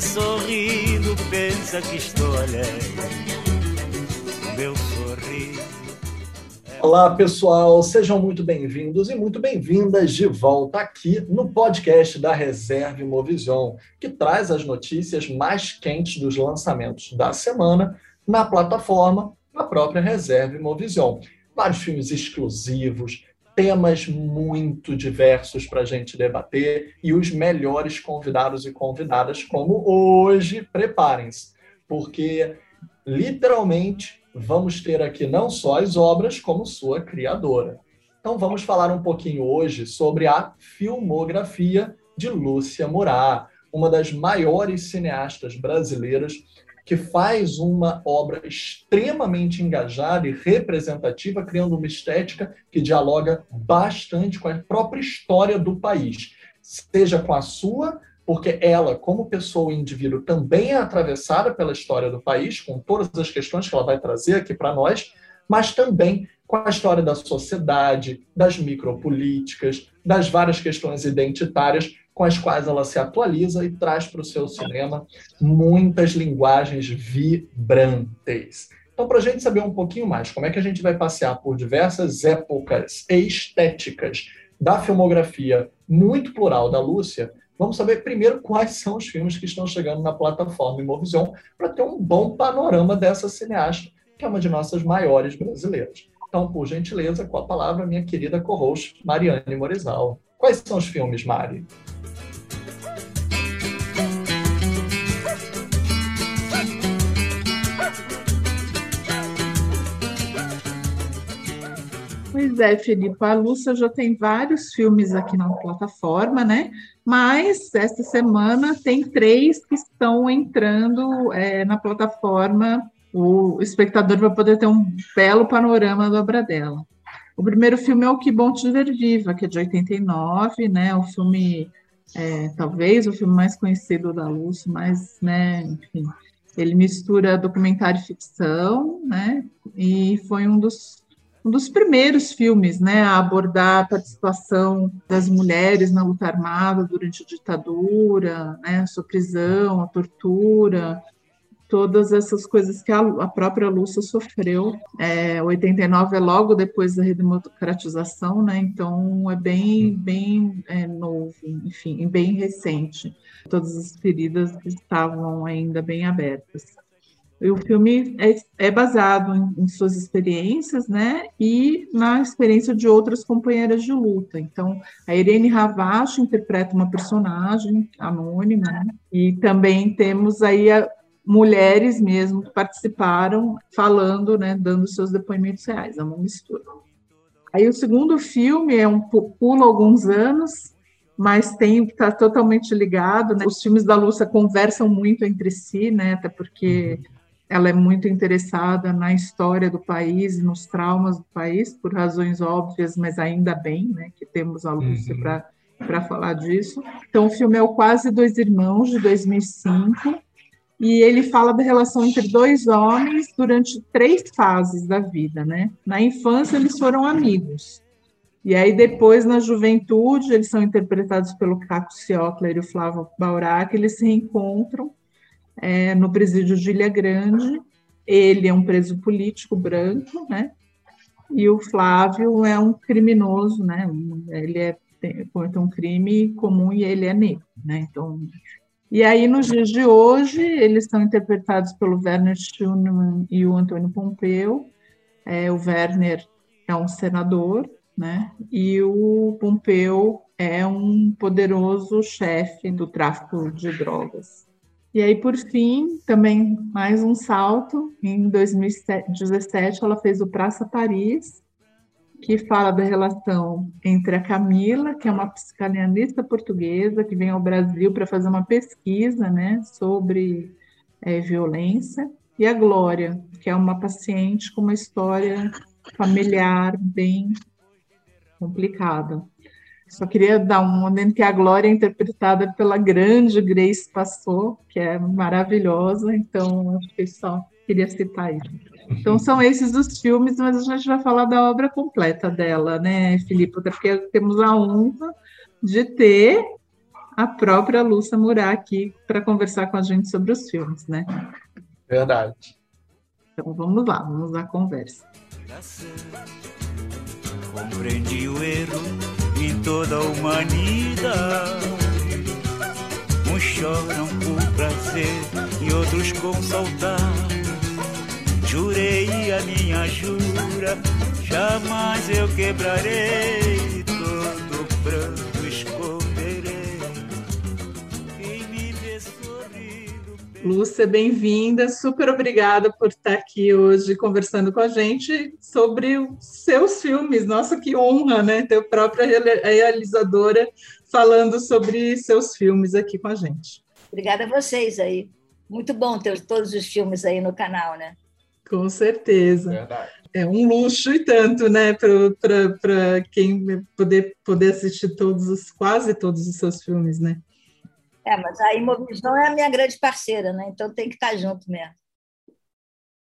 sorrindo pensa que estou alegre. Meu sorriso. Olá, pessoal, sejam muito bem-vindos e muito bem-vindas de volta aqui no podcast da Reserva Imovision, que traz as notícias mais quentes dos lançamentos da semana na plataforma da própria Reserva Imovision. Vários filmes exclusivos, temas muito diversos para a gente debater e os melhores convidados e convidadas, como hoje. Preparem-se, porque literalmente vamos ter aqui não só as obras, como sua criadora. Então vamos falar um pouquinho hoje sobre a filmografia de Lúcia Murat, uma das maiores cineastas brasileiras que faz uma obra extremamente engajada e representativa, criando uma estética que dialoga bastante com a própria história do país, seja com a sua, porque ela, como pessoa e indivíduo, também é atravessada pela história do país, com todas as questões que ela vai trazer aqui para nós, mas também com a história da sociedade, das micropolíticas, das várias questões identitárias com as quais ela se atualiza e traz para o seu cinema muitas linguagens vibrantes. Então, para a gente saber um pouquinho mais como é que a gente vai passear por diversas épocas estéticas da filmografia muito plural da Lúcia, vamos saber primeiro quais são os filmes que estão chegando na plataforma Imovision para ter um bom panorama dessa cineasta, que é uma de nossas maiores brasileiras. Então, por gentileza, com a palavra, minha querida co-host, Mariane Morizal. Quais são os filmes, Mari? Pois é, Felipe, a Lúcia já tem vários filmes aqui na plataforma, né? Mas esta semana tem três que estão entrando é, na plataforma. O espectador vai poder ter um belo panorama da obra dela. O primeiro filme é o Que Bom Te Ver Viva, que é de 89, né? O filme, é, talvez o filme mais conhecido da Lúcia, mas, né, enfim, ele mistura documentário e ficção, né? E foi um dos um dos primeiros filmes né, a abordar a participação das mulheres na luta armada durante a ditadura, né, a sua prisão, a tortura, todas essas coisas que a, a própria Lúcia sofreu. É, 89 é logo depois da redemocratização, né, então é bem, bem é, novo, enfim, bem recente. Todas as feridas estavam ainda bem abertas. E o filme é, é baseado em, em, suas experiências, né, e na experiência de outras companheiras de luta. Então, a Irene Ravache interpreta uma personagem anônima, né, e também temos aí a, mulheres mesmo que participaram falando, né, dando seus depoimentos reais. É uma mistura. Aí o segundo filme é um pula alguns anos, mas tem que está totalmente ligado. Né? Os filmes da Lúcia conversam muito entre si, né? Até porque uhum ela é muito interessada na história do país e nos traumas do país, por razões óbvias, mas ainda bem né, que temos a Lúcia uhum. para falar disso. Então, o filme é o Quase Dois Irmãos, de 2005, e ele fala da relação entre dois homens durante três fases da vida. Né? Na infância, eles foram amigos. E aí, depois, na juventude, eles são interpretados pelo Caco Ciocler e o Flávio Baurac, eles se reencontram é, no presídio de Ilha Grande. Ele é um preso político branco, né? E o Flávio é um criminoso, né? Ele é comete um crime comum e ele é negro, né? Então, e aí nos dias de hoje eles são interpretados pelo Werner Schumann e o Antônio Pompeu. É, o Werner é um senador, né? E o Pompeu é um poderoso chefe do tráfico de drogas. E aí, por fim, também mais um salto. Em 2017, ela fez o Praça Paris, que fala da relação entre a Camila, que é uma psicanalista portuguesa que vem ao Brasil para fazer uma pesquisa né, sobre é, violência, e a Glória, que é uma paciente com uma história familiar bem complicada. Só queria dar um momento que a Glória é interpretada pela grande Grace Passou, que é maravilhosa, então acho que só queria citar isso. Então são esses os filmes, mas a gente vai falar da obra completa dela, né, Filipe? Até porque temos a honra de ter a própria Lúcia Murá aqui para conversar com a gente sobre os filmes, né? Verdade. Então vamos lá, vamos à conversa. Compreendi o erro em toda a humanidade. Uns choram por prazer e outros com saudade. Jurei a minha jura, jamais eu quebrarei todo pranto Lúcia, bem-vinda. Super obrigada por estar aqui hoje conversando com a gente sobre os seus filmes. Nossa, que honra, né? Ter a própria realizadora falando sobre seus filmes aqui com a gente. Obrigada a vocês aí. Muito bom ter todos os filmes aí no canal, né? Com certeza. Verdade. É um luxo e tanto, né, para quem poder, poder assistir todos os, quase todos os seus filmes, né? É, mas a Imovisão é a minha grande parceira, né? Então tem que estar junto mesmo.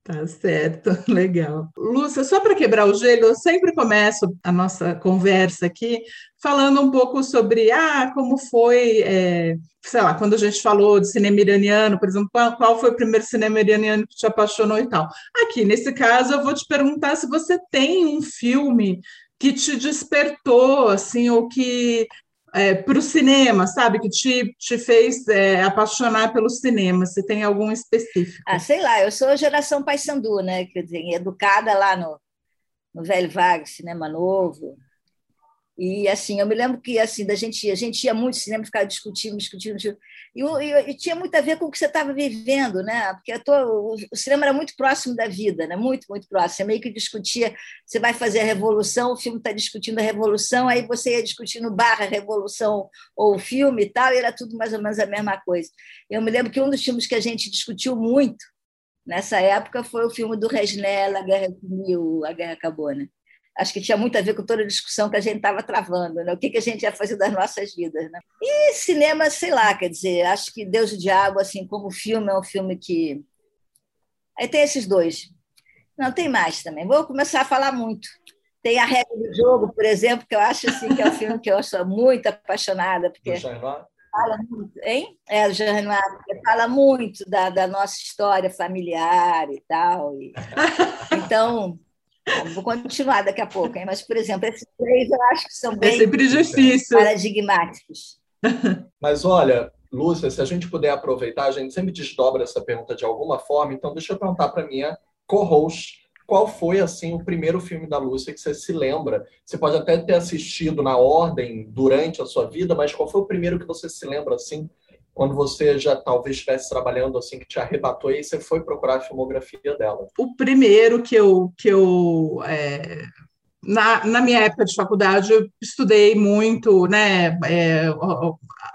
Tá certo, legal. Lúcia, só para quebrar o gelo, eu sempre começo a nossa conversa aqui falando um pouco sobre ah, como foi, é, sei lá, quando a gente falou de cinema iraniano, por exemplo, qual, qual, foi o primeiro cinema iraniano que te apaixonou e tal. Aqui, nesse caso, eu vou te perguntar se você tem um filme que te despertou, assim, ou que é, para o cinema, sabe? Que te, te fez é, apaixonar pelo cinema? Se tem algum específico? Ah, sei lá, eu sou geração Paysandu, né? Quer dizer, educada lá no, no Velho Vague, Cinema Novo. E assim, eu me lembro que assim, da gente, a gente ia muito cinema, ficava discutindo, discutindo, discutindo e, e, e, tinha muito a ver com o que você estava vivendo, né? Porque tô, o, o, cinema era muito próximo da vida, né? Muito, muito próximo. Você meio que discutia, você vai fazer a revolução, o filme está discutindo a revolução, aí você ia discutindo barra revolução ou filme e tal, e era tudo mais ou menos a mesma coisa. Eu me lembro que um dos filmes que a gente discutiu muito nessa época foi o filme do Resnella, A Guerra Sumiu, A Guerra Acabou, né? Acho que tinha muito a ver com toda a discussão que a gente estava travando, né? o que, que a gente ia fazer das nossas vidas. Né? E cinema, sei lá, quer dizer, acho que Deus e o Diabo, assim, como filme, é um filme que. Aí tem esses dois. Não, tem mais também. Vou começar a falar muito. Tem a regra do jogo, por exemplo, que eu acho assim, que é um filme que eu sou muito apaixonada, porque fala muito, hein? É, o Jean Renoir, porque fala muito da, da nossa história familiar e tal. E... Então, Vou continuar daqui a pouco, hein? mas, por exemplo, esses três eu acho que são é bem é sempre difícil. paradigmáticos. Mas olha, Lúcia, se a gente puder aproveitar, a gente sempre desdobra essa pergunta de alguma forma, então deixa eu perguntar para minha co-host qual foi assim o primeiro filme da Lúcia que você se lembra? Você pode até ter assistido na ordem durante a sua vida, mas qual foi o primeiro que você se lembra assim quando você já talvez estivesse trabalhando assim, que te arrebatou e você foi procurar a filmografia dela? O primeiro que eu, que eu é, na, na minha época de faculdade, eu estudei muito né, é,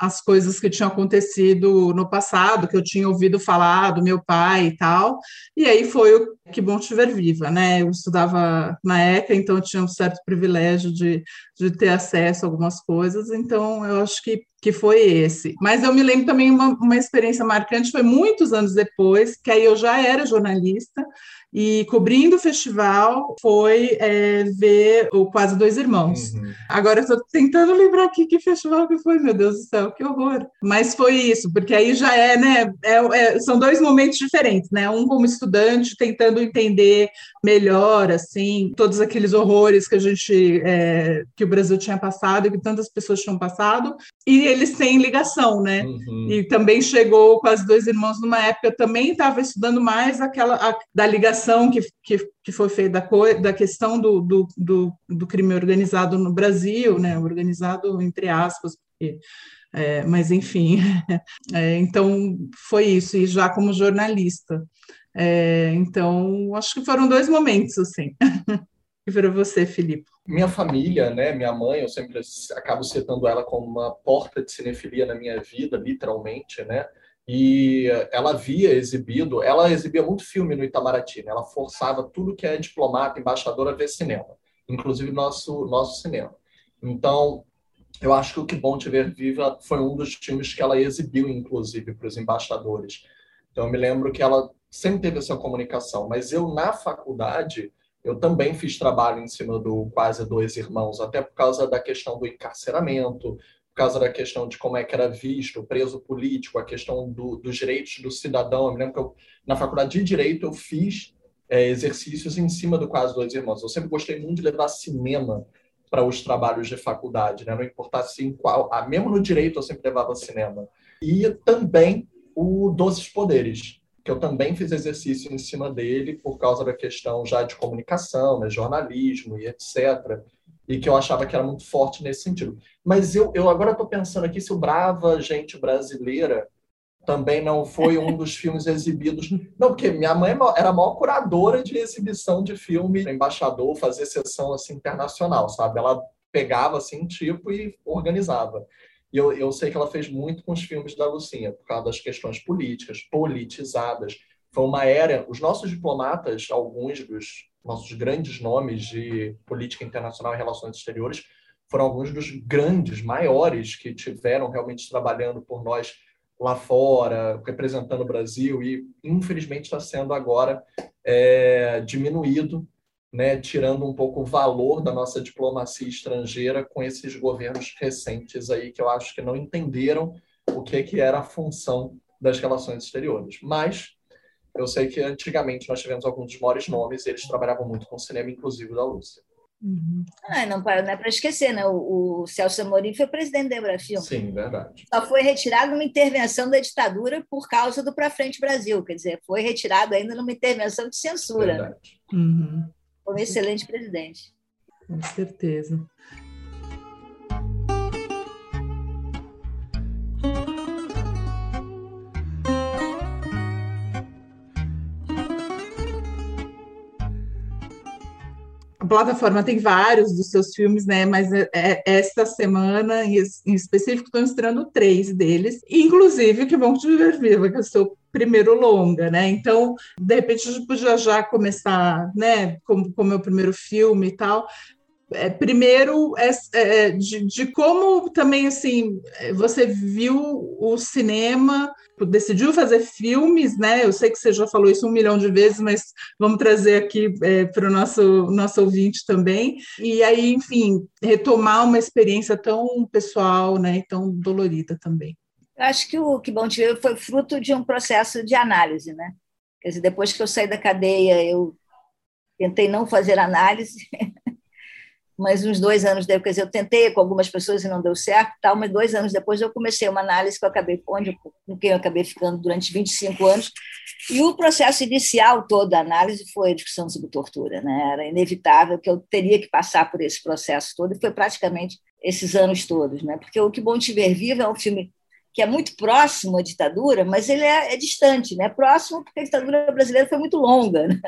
as coisas que tinham acontecido no passado, que eu tinha ouvido falar do meu pai e tal, e aí foi o Que Bom Te Ver Viva, né? Eu estudava na ECA, então eu tinha um certo privilégio de, de ter acesso a algumas coisas, então eu acho que, que foi esse. Mas eu me lembro também uma, uma experiência marcante, foi muitos anos depois, que aí eu já era jornalista, e cobrindo o festival foi é, ver o Quase Dois Irmãos. Uhum. Agora eu estou tentando lembrar aqui que festival que foi, meu Deus do céu, que horror. Mas foi isso, porque aí já é, né? É, é, são dois momentos diferentes, né? Um como estudante tentando entender melhor, assim, todos aqueles horrores que a gente, é, que o Brasil tinha passado e que tantas pessoas tinham passado, e eles têm ligação, né? Uhum. E também chegou Quase Dois Irmãos numa época, eu também estava estudando mais aquela a, da ligação que, que, que foi feita da, da questão do, do, do, do, crime organizado no Brasil, né, organizado entre aspas, porque, é, mas enfim, é, então foi isso, e já como jornalista. É, então, acho que foram dois momentos, assim. E para você, Filipe? Minha família, né, minha mãe, eu sempre acabo citando ela como uma porta de cinefilia na minha vida, literalmente, né? e ela havia exibido, ela exibia muito filme no Itamaraty, né? ela forçava tudo que é diplomata, embaixador a ver cinema, inclusive nosso nosso cinema. Então, eu acho que o Que Bom Te Ver Viva foi um dos filmes que ela exibiu, inclusive, para os embaixadores. Então, eu me lembro que ela sempre teve essa comunicação, mas eu, na faculdade, eu também fiz trabalho em cima do Quase Dois Irmãos, até por causa da questão do encarceramento, por causa da questão de como é que era visto o preso político, a questão do, dos direitos do cidadão. Eu me lembro que eu, na faculdade de Direito eu fiz é, exercícios em cima do caso dos irmãos. Eu sempre gostei muito de levar cinema para os trabalhos de faculdade, né? não importasse em qual. Ah, mesmo no Direito eu sempre levava cinema. E também o Doces Poderes, que eu também fiz exercício em cima dele por causa da questão já de comunicação, né, jornalismo e etc e que eu achava que era muito forte nesse sentido. Mas eu, eu agora estou pensando aqui se o Brava Gente Brasileira também não foi um dos filmes exibidos. Não, porque minha mãe era a maior curadora de exibição de filme, embaixador, fazer sessão assim, internacional, sabe? Ela pegava assim, tipo, e organizava. E eu, eu sei que ela fez muito com os filmes da Lucinha, por causa das questões políticas, politizadas. Foi uma era. Os nossos diplomatas, alguns dos nossos grandes nomes de política internacional e relações exteriores, foram alguns dos grandes, maiores que tiveram realmente trabalhando por nós lá fora, representando o Brasil, e infelizmente está sendo agora é, diminuído, né, tirando um pouco o valor da nossa diplomacia estrangeira com esses governos recentes aí que eu acho que não entenderam o que, que era a função das relações exteriores. Mas eu sei que antigamente nós tivemos alguns dos maiores nomes e eles trabalhavam muito com cinema, inclusive da Lúcia. Uhum. Ah, não, não é para esquecer, né? O, o, Celso Amorim foi presidente da Embrafilme. Sim, verdade. Só foi retirado numa intervenção da ditadura por causa do Pra Frente Brasil, quer dizer, foi retirado ainda numa intervenção de censura. Verdade. Uhum. Um excelente presidente. Com certeza. Plataforma tem vários dos seus filmes, né? Mas é, é, esta semana, em, em específico, estão estreando três deles, inclusive Que Bom Te Viver Viva, que é o seu primeiro longa, né? Então, de repente, a gente podia já começar, né, como o meu primeiro filme e tal, é, primeiro é, é, de, de, como também assim você viu o cinema decidiu fazer filmes né? Eu sei que você já falou isso um milhão de vezes mas vamos trazer aqui é, para o nosso nosso ouvinte também. E aí enfim retomar uma experiência tão pessoal né? E tão dolorida também. Eu acho que o que bom te ver foi fruto de um processo de análise né? Quer dizer depois que eu saí da cadeia eu tentei não fazer análise mas uns dois anos depois, quer dizer, eu tentei com algumas pessoas e não deu certo, tal, mas dois anos depois eu comecei uma análise que eu acabei, onde, com quem eu acabei ficando durante 25 anos, e o processo inicial todo da análise foi a discussão sobre tortura, né? era inevitável que eu teria que passar por esse processo todo, e foi praticamente esses anos todos, né? porque o Que Bom Te Ver Vivo é um filme que é muito próximo à ditadura, mas ele é, é distante, né? próximo porque a ditadura brasileira foi muito longa, né?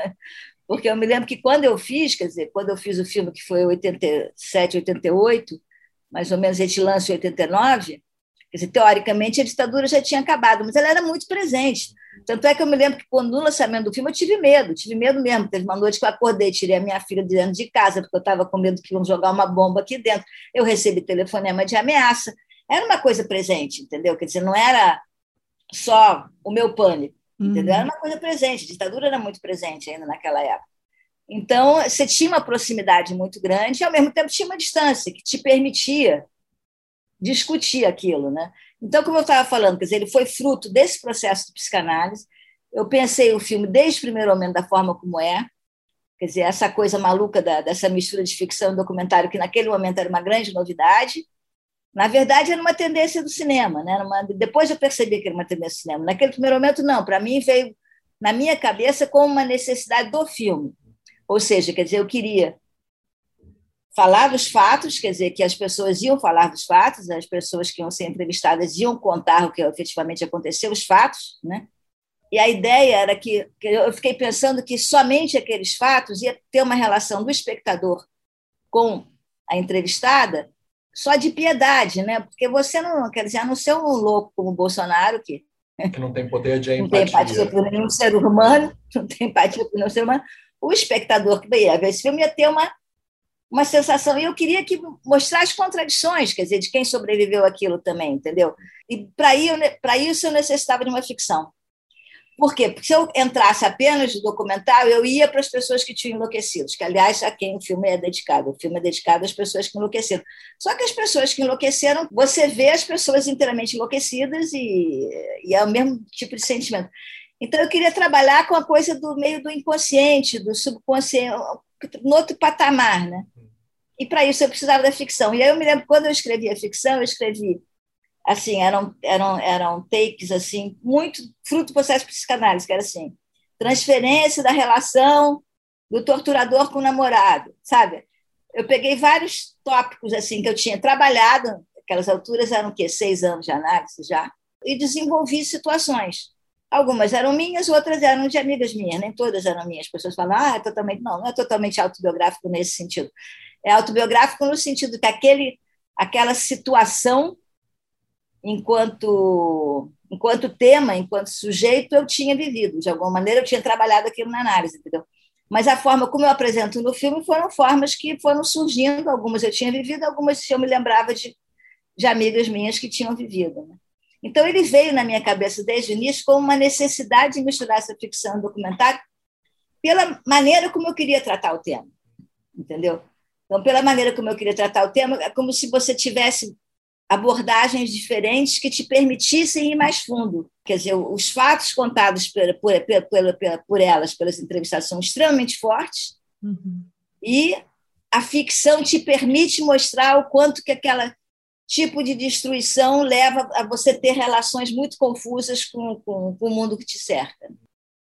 Porque eu me lembro que quando eu fiz, quer dizer, quando eu fiz o filme que foi 87, 88, mais ou menos esse lance em 89, quer dizer, teoricamente a ditadura já tinha acabado, mas ela era muito presente. Tanto é que eu me lembro que quando no lançamento do filme eu tive medo, tive medo mesmo. Teve uma noite que eu acordei, tirei a minha filha de dentro de casa, porque eu estava com medo que iam jogar uma bomba aqui dentro. Eu recebi telefonema de ameaça. Era uma coisa presente, entendeu? Quer dizer, não era só o meu pânico. Entendeu? Era uhum. uma coisa presente, a ditadura era muito presente ainda naquela época. Então, você tinha uma proximidade muito grande e, ao mesmo tempo, tinha uma distância que te permitia discutir aquilo. Né? Então, como eu estava falando, quer dizer, ele foi fruto desse processo de psicanálise. Eu pensei o filme desde o primeiro momento da forma como é, quer dizer, essa coisa maluca da, dessa mistura de ficção e documentário, que naquele momento era uma grande novidade, na verdade, era uma tendência do cinema. Né? Uma... Depois eu percebi que era uma tendência do cinema. Naquele primeiro momento, não. Para mim, veio na minha cabeça como uma necessidade do filme. Ou seja, quer dizer, eu queria falar dos fatos, quer dizer, que as pessoas iam falar dos fatos, as pessoas que iam ser entrevistadas iam contar o que efetivamente aconteceu, os fatos, né? E a ideia era que, que eu fiquei pensando que somente aqueles fatos ia ter uma relação do espectador com a entrevistada só de piedade, né? Porque você não, quer dizer, a não ser um louco como o Bolsonaro, que, que não tem poder de empatia. Não tem empatia por nenhum ser humano, não tem empatia por nenhum ser humano. O espectador que ia ver esse filme ia ter uma, uma sensação. E eu queria que mostrar as contradições, quer dizer, de quem sobreviveu aquilo também, entendeu? E para isso eu necessitava de uma ficção. Por quê? Porque se eu entrasse apenas no documentário, eu ia para as pessoas que tinham enlouquecido, que, aliás, a quem o filme é dedicado. O filme é dedicado às pessoas que enlouqueceram. Só que as pessoas que enlouqueceram, você vê as pessoas inteiramente enlouquecidas e, e é o mesmo tipo de sentimento. Então, eu queria trabalhar com a coisa do meio do inconsciente, do subconsciente, no outro patamar, né? E para isso eu precisava da ficção. E aí eu me lembro, quando eu escrevi a ficção, eu escrevi assim, eram, eram, eram takes assim, muito fruto do processo psicanálise, que era assim, transferência da relação do torturador com o namorado, sabe? Eu peguei vários tópicos assim que eu tinha trabalhado, aquelas alturas eram o quê? Seis anos de análise já, e desenvolvi situações. Algumas eram minhas, outras eram de amigas minhas, nem todas eram minhas. As pessoas falam, ah, é totalmente. Não, não é totalmente autobiográfico nesse sentido. É autobiográfico no sentido que aquele, aquela situação enquanto enquanto tema, enquanto sujeito, eu tinha vivido. De alguma maneira, eu tinha trabalhado aquilo na análise, entendeu? Mas a forma como eu apresento no filme foram formas que foram surgindo. Algumas eu tinha vivido, algumas eu me lembrava de, de amigas minhas que tinham vivido. Né? Então, ele veio na minha cabeça desde o início com uma necessidade de misturar essa ficção documentário pela maneira como eu queria tratar o tema, entendeu? Então, pela maneira como eu queria tratar o tema, é como se você tivesse abordagens diferentes que te permitissem ir mais fundo. Quer dizer, os fatos contados por, por, por, por elas, pelas entrevistadas, são extremamente fortes uhum. e a ficção te permite mostrar o quanto que aquela tipo de destruição leva a você ter relações muito confusas com, com, com o mundo que te cerca.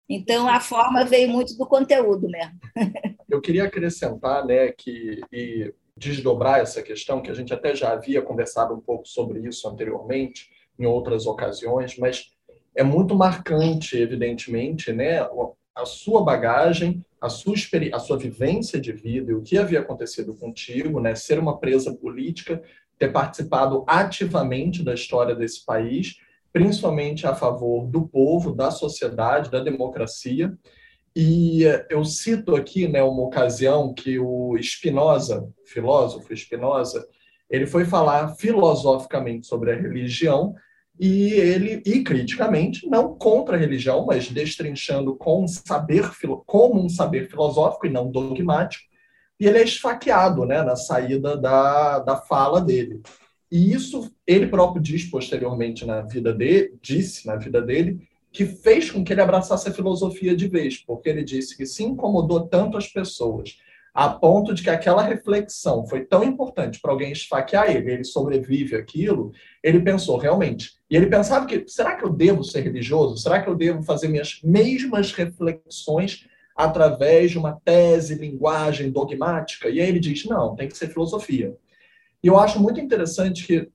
Então, a forma veio muito do conteúdo mesmo. Eu queria acrescentar né, que, e desdobrar essa questão, que a gente até já havia conversado um pouco sobre isso anteriormente, em outras ocasiões, mas é muito marcante, evidentemente, né, a sua bagagem, a sua, a sua vivência de vida e o que havia acontecido contigo, né, ser uma presa política, ter participado ativamente da história desse país, principalmente a favor do povo, da sociedade, da democracia, e eu cito aqui né, uma ocasião que o Spinoza, filósofo Spinoza, ele foi falar filosoficamente sobre a religião e ele e criticamente não contra a religião, mas destrinchando com saber como um saber filosófico e não dogmático. E ele é esfaqueado, né, na saída da, da fala dele. E isso ele próprio diz posteriormente na vida dele, disse na vida dele, que fez com que ele abraçasse a filosofia de vez, porque ele disse que se incomodou tanto as pessoas, a ponto de que aquela reflexão foi tão importante para alguém esfaquear ele, ele sobrevive aquilo, ele pensou realmente. E ele pensava que, será que eu devo ser religioso? Será que eu devo fazer minhas mesmas reflexões através de uma tese, linguagem dogmática? E aí ele diz, não, tem que ser filosofia. E eu acho muito interessante que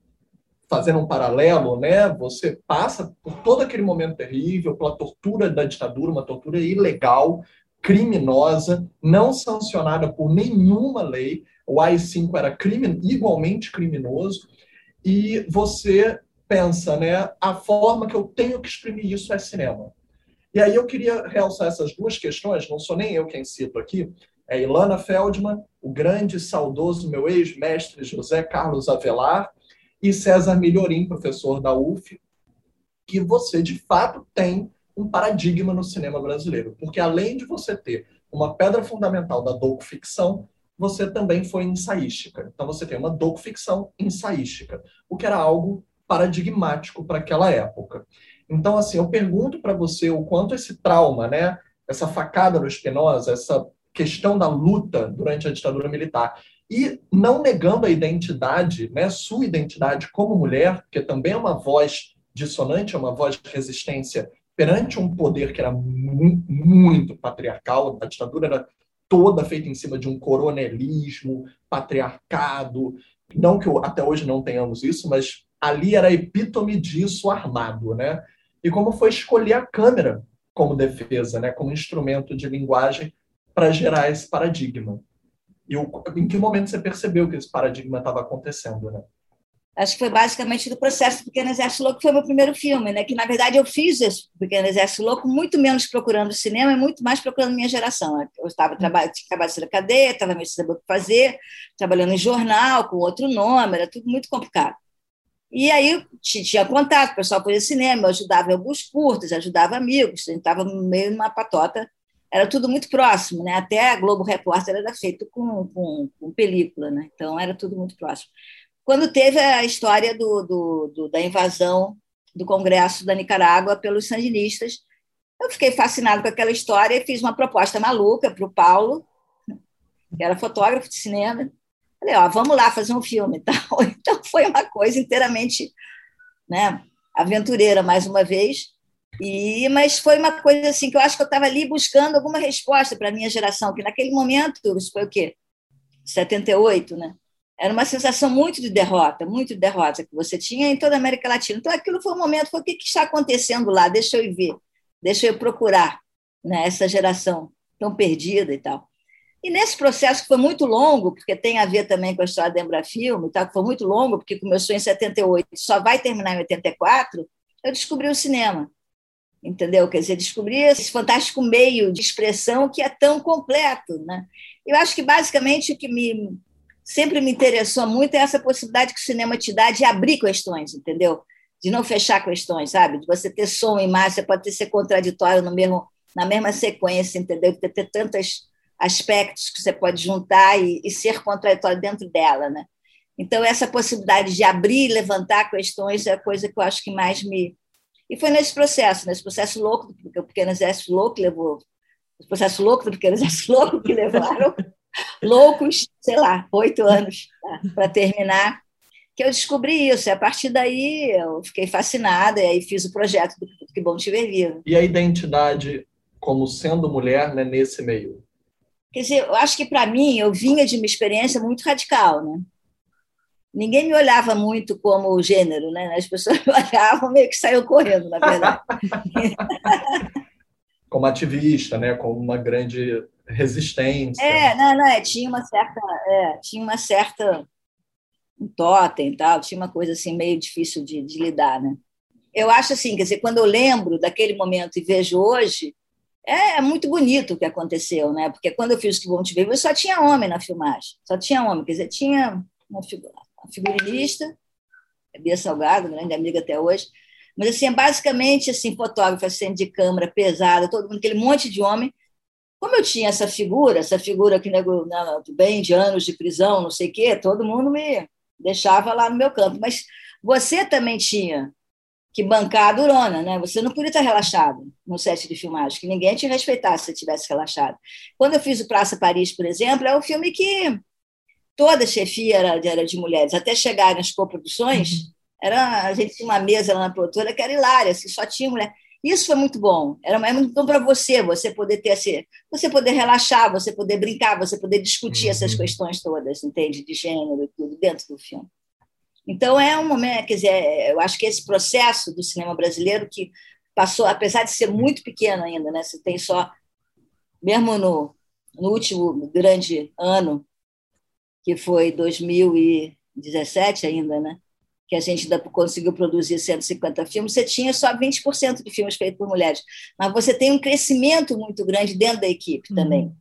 fazendo um paralelo, né, você passa por todo aquele momento terrível, pela tortura da ditadura, uma tortura ilegal, criminosa, não sancionada por nenhuma lei. O AI-5 era crime, igualmente criminoso. E você pensa, né, a forma que eu tenho que exprimir isso é cinema. E aí eu queria realçar essas duas questões, não sou nem eu quem cito aqui, é Ilana Feldman, o grande saudoso meu ex-mestre José Carlos Avelar, e César Melhorim, professor da UF, que você de fato tem um paradigma no cinema brasileiro, porque além de você ter uma pedra fundamental da docu-ficção, você também foi ensaística. Então você tem uma docu-ficção ensaística, o que era algo paradigmático para aquela época. Então assim, eu pergunto para você o quanto esse trauma, né, essa facada no Espinosa, essa questão da luta durante a ditadura militar, e não negando a identidade, né, sua identidade como mulher, que também é uma voz dissonante, é uma voz de resistência perante um poder que era mu muito patriarcal, a ditadura era toda feita em cima de um coronelismo, patriarcado, não que até hoje não tenhamos isso, mas ali era a epítome disso armado, né? E como foi escolher a câmera como defesa, né, como instrumento de linguagem para gerar esse paradigma. E o, em que momento você percebeu que esse paradigma estava acontecendo, né? Acho que foi basicamente do processo do Pequeno Exército Louco, que foi meu primeiro filme, né? Que, na verdade, eu fiz esse Pequeno Exército Louco muito menos procurando cinema e muito mais procurando minha geração. Eu estava trabalhando, tinha acabado de da cadeia, estava meio sem saber o que fazer, trabalhando em jornal, com outro nome, era tudo muito complicado. E aí tinha contato, o pessoal fazia cinema, eu ajudava em alguns curtos, ajudava amigos, a gente estava meio numa patota, era tudo muito próximo, né? Até a Globo Repórter era feito com, com, com película, né? Então era tudo muito próximo. Quando teve a história do, do, do, da invasão do Congresso da Nicarágua pelos sandinistas, eu fiquei fascinado com aquela história e fiz uma proposta maluca para o Paulo, que era fotógrafo de cinema. Falei, ó, vamos lá fazer um filme. Então, então foi uma coisa inteiramente né, aventureira, mais uma vez. E, mas foi uma coisa assim que eu acho que eu estava ali buscando alguma resposta para a minha geração, que naquele momento, isso foi o quê? 78, né? Era uma sensação muito de derrota, muito de derrota que você tinha em toda a América Latina. Então, aquilo foi um momento, foi o que, que está acontecendo lá? Deixa eu ir ver, deixa eu procurar né, essa geração tão perdida e tal. E nesse processo que foi muito longo, porque tem a ver também com a história da Embrafilme, tá? que foi muito longo, porque começou em 78 só vai terminar em 84, eu descobri o cinema. Entendeu? Quer dizer, descobri esse fantástico meio de expressão que é tão completo. Né? Eu acho que, basicamente, o que me, sempre me interessou muito é essa possibilidade que o cinema te dá de abrir questões, entendeu? De não fechar questões, sabe? De você ter som e imagem, você pode ter ser contraditório no mesmo, na mesma sequência, entendeu? De ter tantas aspectos que você pode juntar e, e ser contraditório dentro dela, né? Então, essa possibilidade de abrir levantar questões é a coisa que eu acho que mais me. E foi nesse processo, nesse processo louco do Pequeno Exército Louco, que levou. O processo louco do Pequeno Exército Louco, que levaram loucos, sei lá, oito anos tá? para terminar, que eu descobri isso. E a partir daí eu fiquei fascinada, e aí fiz o projeto do Que Bom Te Ver Vivo. E a identidade como sendo mulher né, nesse meio? Quer dizer, eu acho que para mim eu vinha de uma experiência muito radical, né? Ninguém me olhava muito como gênero, né? As pessoas me olhavam meio que saiu correndo, na verdade. como ativista, né? Como uma grande resistência. É, não, não, é, tinha uma certa, é, tinha uma certa um totem e tal, tinha uma coisa assim meio difícil de, de lidar, né? Eu acho assim, quer dizer, quando eu lembro daquele momento e vejo hoje, é, é, muito bonito o que aconteceu, né? Porque quando eu fiz o Que Bom Te Ver, só tinha homem na filmagem, só tinha homem. Quer dizer, tinha uma, uma figurinista, a Bia Salgado, grande amiga até hoje, mas assim, é basicamente assim, fotógrafo, assistente de câmera, pesada, todo mundo, aquele monte de homem. Como eu tinha essa figura, essa figura que não, bem de anos de prisão, não sei o quê, todo mundo me deixava lá no meu campo. Mas você também tinha que bancar a durona, né? Você não podia estar relaxado no set de filmagem, que ninguém te respeitasse se você tivesse relaxado. Quando eu fiz o Praça Paris, por exemplo, é um filme que toda a chefia era, era de mulheres, até chegar nas coproduções, uhum. era, a gente tinha uma mesa lá na produtora que era hilária, assim, só tinha mulher. Isso foi muito bom. Era muito bom para você, você poder ter assim, você poder relaxar, você poder brincar, você poder discutir uhum. essas questões todas, entende, de gênero e tudo dentro do filme. Então, é um momento, quer dizer, eu acho que esse processo do cinema brasileiro que passou, apesar de ser muito pequeno ainda, né? Você tem só, mesmo no, no último grande ano, que foi 2017 ainda, né? Que a gente ainda conseguiu produzir 150 filmes, você tinha só 20% de filmes feitos por mulheres. Mas você tem um crescimento muito grande dentro da equipe também. Uhum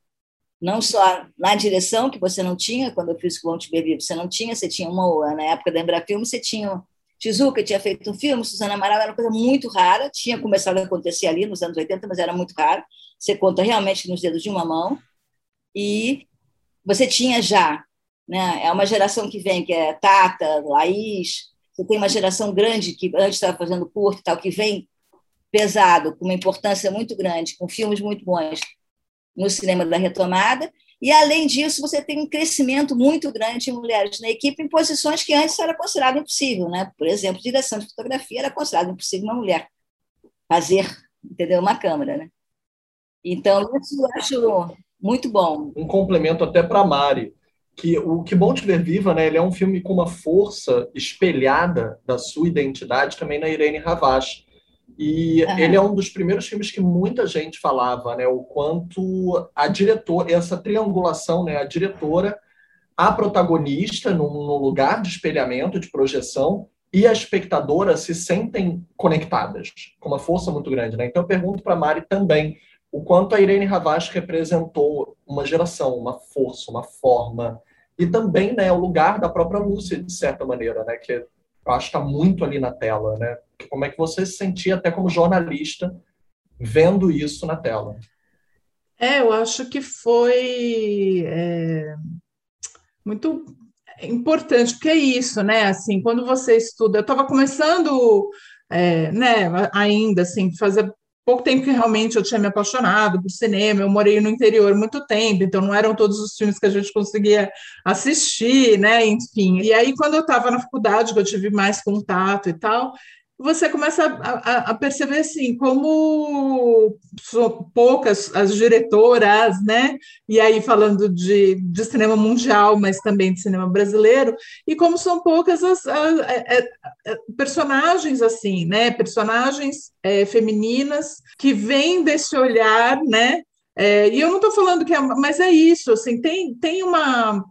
não só na direção, que você não tinha, quando eu fiz o Te Beber, você não tinha, você tinha uma, na época da Embrafilme, você tinha Tizuka tinha feito um filme, Suzana Amaral era uma coisa muito rara, tinha começado a acontecer ali nos anos 80, mas era muito raro, você conta realmente nos dedos de uma mão, e você tinha já, né, é uma geração que vem, que é Tata, Laís, você tem uma geração grande que antes estava fazendo curto e tal, que vem pesado, com uma importância muito grande, com filmes muito bons, no cinema da retomada. E, além disso, você tem um crescimento muito grande de mulheres na equipe em posições que antes era considerado impossível. Né? Por exemplo, direção de fotografia era considerado impossível uma mulher fazer entendeu? uma câmera. Né? Então, isso eu acho muito bom. Um complemento até para a Mari, que o Que Bom Te Ver Viva, né, ele é um filme com uma força espelhada da sua identidade também na Irene Ravache. E uhum. ele é um dos primeiros filmes que muita gente falava, né? O quanto a diretora, essa triangulação, né? A diretora, a protagonista num, num lugar de espelhamento, de projeção, e a espectadora se sentem conectadas, com uma força muito grande, né? Então eu pergunto para Mari também o quanto a Irene Ravache representou uma geração, uma força, uma forma, e também, né, o lugar da própria Lúcia, de certa maneira, né? Que eu acho que está muito ali na tela, né? Como é que você se sentia até como jornalista vendo isso na tela? É, eu acho que foi é, muito importante, porque é isso, né? Assim, quando você estuda, eu estava começando, é, né, ainda assim, fazer pouco tempo que realmente eu tinha me apaixonado por cinema, eu morei no interior muito tempo, então não eram todos os filmes que a gente conseguia assistir, né, enfim. E aí, quando eu estava na faculdade, que eu tive mais contato e tal, você começa a, a, perceber assim como são poucas as diretoras, né? E aí falando de, de cinema mundial, mas também de cinema brasileiro, e como são poucas as, as, as personagens assim, né? Personagens é, femininas que vêm desse olhar, né? É, e eu não estou falando que é, mas é isso, assim, tem, tem uma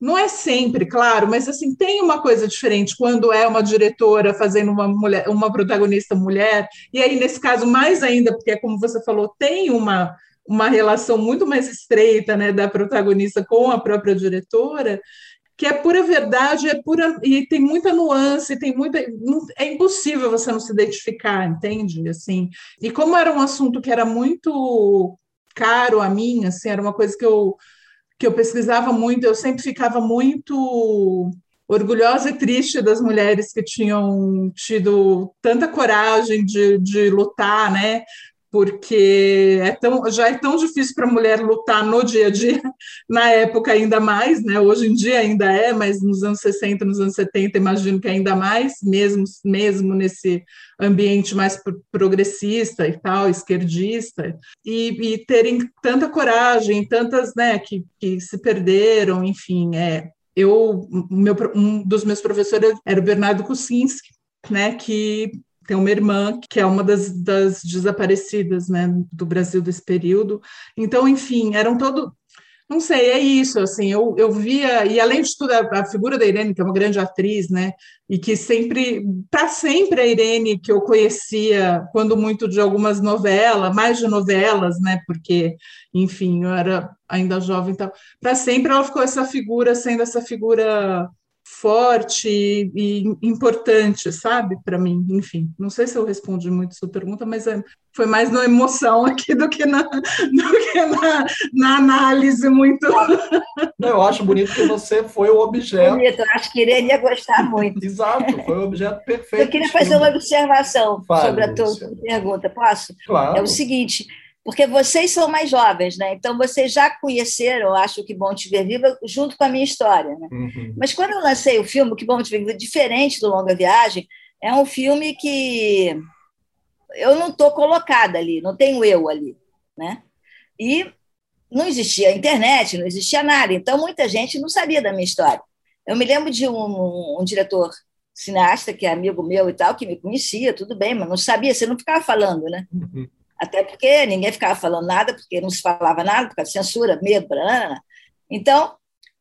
não é sempre, claro, mas assim tem uma coisa diferente quando é uma diretora fazendo uma mulher, uma protagonista mulher, e aí nesse caso mais ainda, porque como você falou, tem uma uma relação muito mais estreita, né, da protagonista com a própria diretora, que é pura verdade, é pura e tem muita nuance, tem muita é impossível você não se identificar, entende? Assim, e como era um assunto que era muito caro a mim, assim, era uma coisa que eu que eu pesquisava muito, eu sempre ficava muito orgulhosa e triste das mulheres que tinham tido tanta coragem de, de lutar, né, porque é tão, já é tão difícil para a mulher lutar no dia a dia, na época ainda mais, né? Hoje em dia ainda é, mas nos anos 60, nos anos 70, imagino que ainda mais, mesmo, mesmo nesse ambiente mais progressista e tal, esquerdista, e, e terem tanta coragem, tantas, né, que, que se perderam, enfim, é, eu, meu, um dos meus professores era o Bernardo Kucinski, né, que tem uma irmã que é uma das, das desaparecidas né, do Brasil desse período. Então, enfim, eram todo. Não sei, é isso, assim, eu, eu via, e além de tudo, a, a figura da Irene, que é uma grande atriz, né, e que sempre, para sempre a Irene que eu conhecia, quando muito de algumas novelas, mais de novelas, né, porque, enfim, eu era ainda jovem e tal, para sempre ela ficou essa figura, sendo essa figura forte e importante, sabe, para mim. Enfim, não sei se eu respondi muito sua pergunta, mas é, foi mais na emoção aqui do que na, do que na, na análise muito. Não, eu acho bonito que você foi o objeto. Bonito, eu acho que ele ia gostar muito. Exato, foi o objeto perfeito. Eu queria fazer uma observação Fale, sobre a tua pergunta, posso? Claro. É o seguinte porque vocês são mais jovens, né? Então vocês já conheceram, acho que Bom Te Ver Viva, junto com a minha história, né? Uhum. Mas quando eu lancei o filme, Que Bom Te Ver Viva, diferente do Longa Viagem, é um filme que eu não estou colocada ali, não tenho eu ali, né? E não existia internet, não existia nada, então muita gente não sabia da minha história. Eu me lembro de um, um diretor cineasta que é amigo meu e tal, que me conhecia, tudo bem, mas não sabia, você não ficava falando, né? Uhum. Até porque ninguém ficava falando nada, porque não se falava nada, por causa de censura, medo, banana. Então,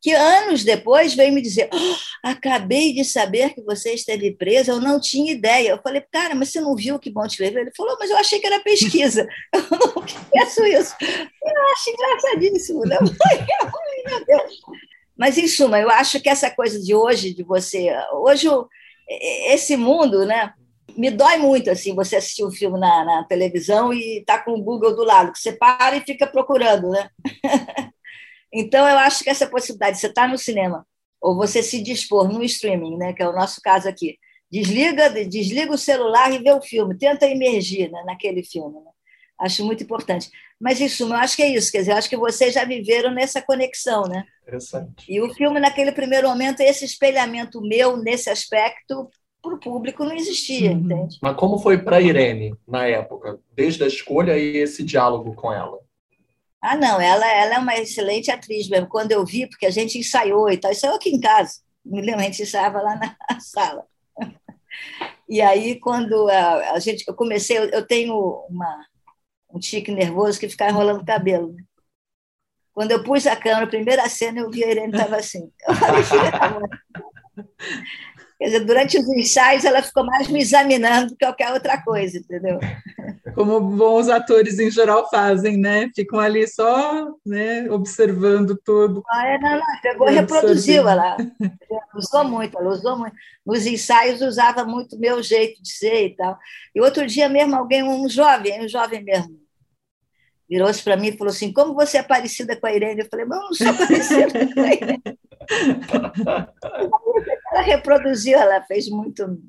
que anos depois veio me dizer: oh, acabei de saber que você esteve presa, eu não tinha ideia. Eu falei, cara, mas você não viu que bom te ver? Ele falou, mas eu achei que era pesquisa. Eu não penso isso. Eu acho engraçadíssimo. Né? Meu Deus. Mas, em suma, eu acho que essa coisa de hoje, de você. Hoje, esse mundo, né? Me dói muito assim você assistir um filme na, na televisão e tá com o Google do lado, que você para e fica procurando, né? então eu acho que essa possibilidade de você estar tá no cinema ou você se dispor no streaming, né, que é o nosso caso aqui, desliga, desliga o celular e vê o filme, tenta emergir né, naquele filme. Né? Acho muito importante. Mas, suma, eu acho que é isso. Quer dizer, eu acho que vocês já viveram nessa conexão, né? Interessante. E o filme, naquele primeiro momento, esse espelhamento meu nesse aspecto para o público não existia, uhum. entende? Mas como foi para Irene na época, desde a escolha e esse diálogo com ela? Ah, não, ela, ela é uma excelente atriz mesmo. Quando eu vi, porque a gente ensaiou e tal, ensaiou aqui em casa. Me lembro, a gente ensaiava lá na sala. E aí, quando a, a gente, eu comecei, eu, eu tenho uma, um tique nervoso que ficar enrolando o cabelo. Né? Quando eu pus a câmera, a primeira cena, eu vi a Irene estava assim. Eu falei, filha, Quer dizer, durante os ensaios ela ficou mais me examinando do que qualquer outra coisa, entendeu? Como bons atores em geral fazem, né? Ficam ali só né, observando tudo. Ah, é, não, não, pegou e reproduziu ela. usou muito, ela usou muito. Nos ensaios usava muito meu jeito de ser e tal. E outro dia mesmo alguém, um jovem, um jovem mesmo, virou-se para mim e falou assim: Como você é parecida com a Irene? Eu falei: Mas eu não sou parecida com a Irene. Ela reproduziu, ela fez muito,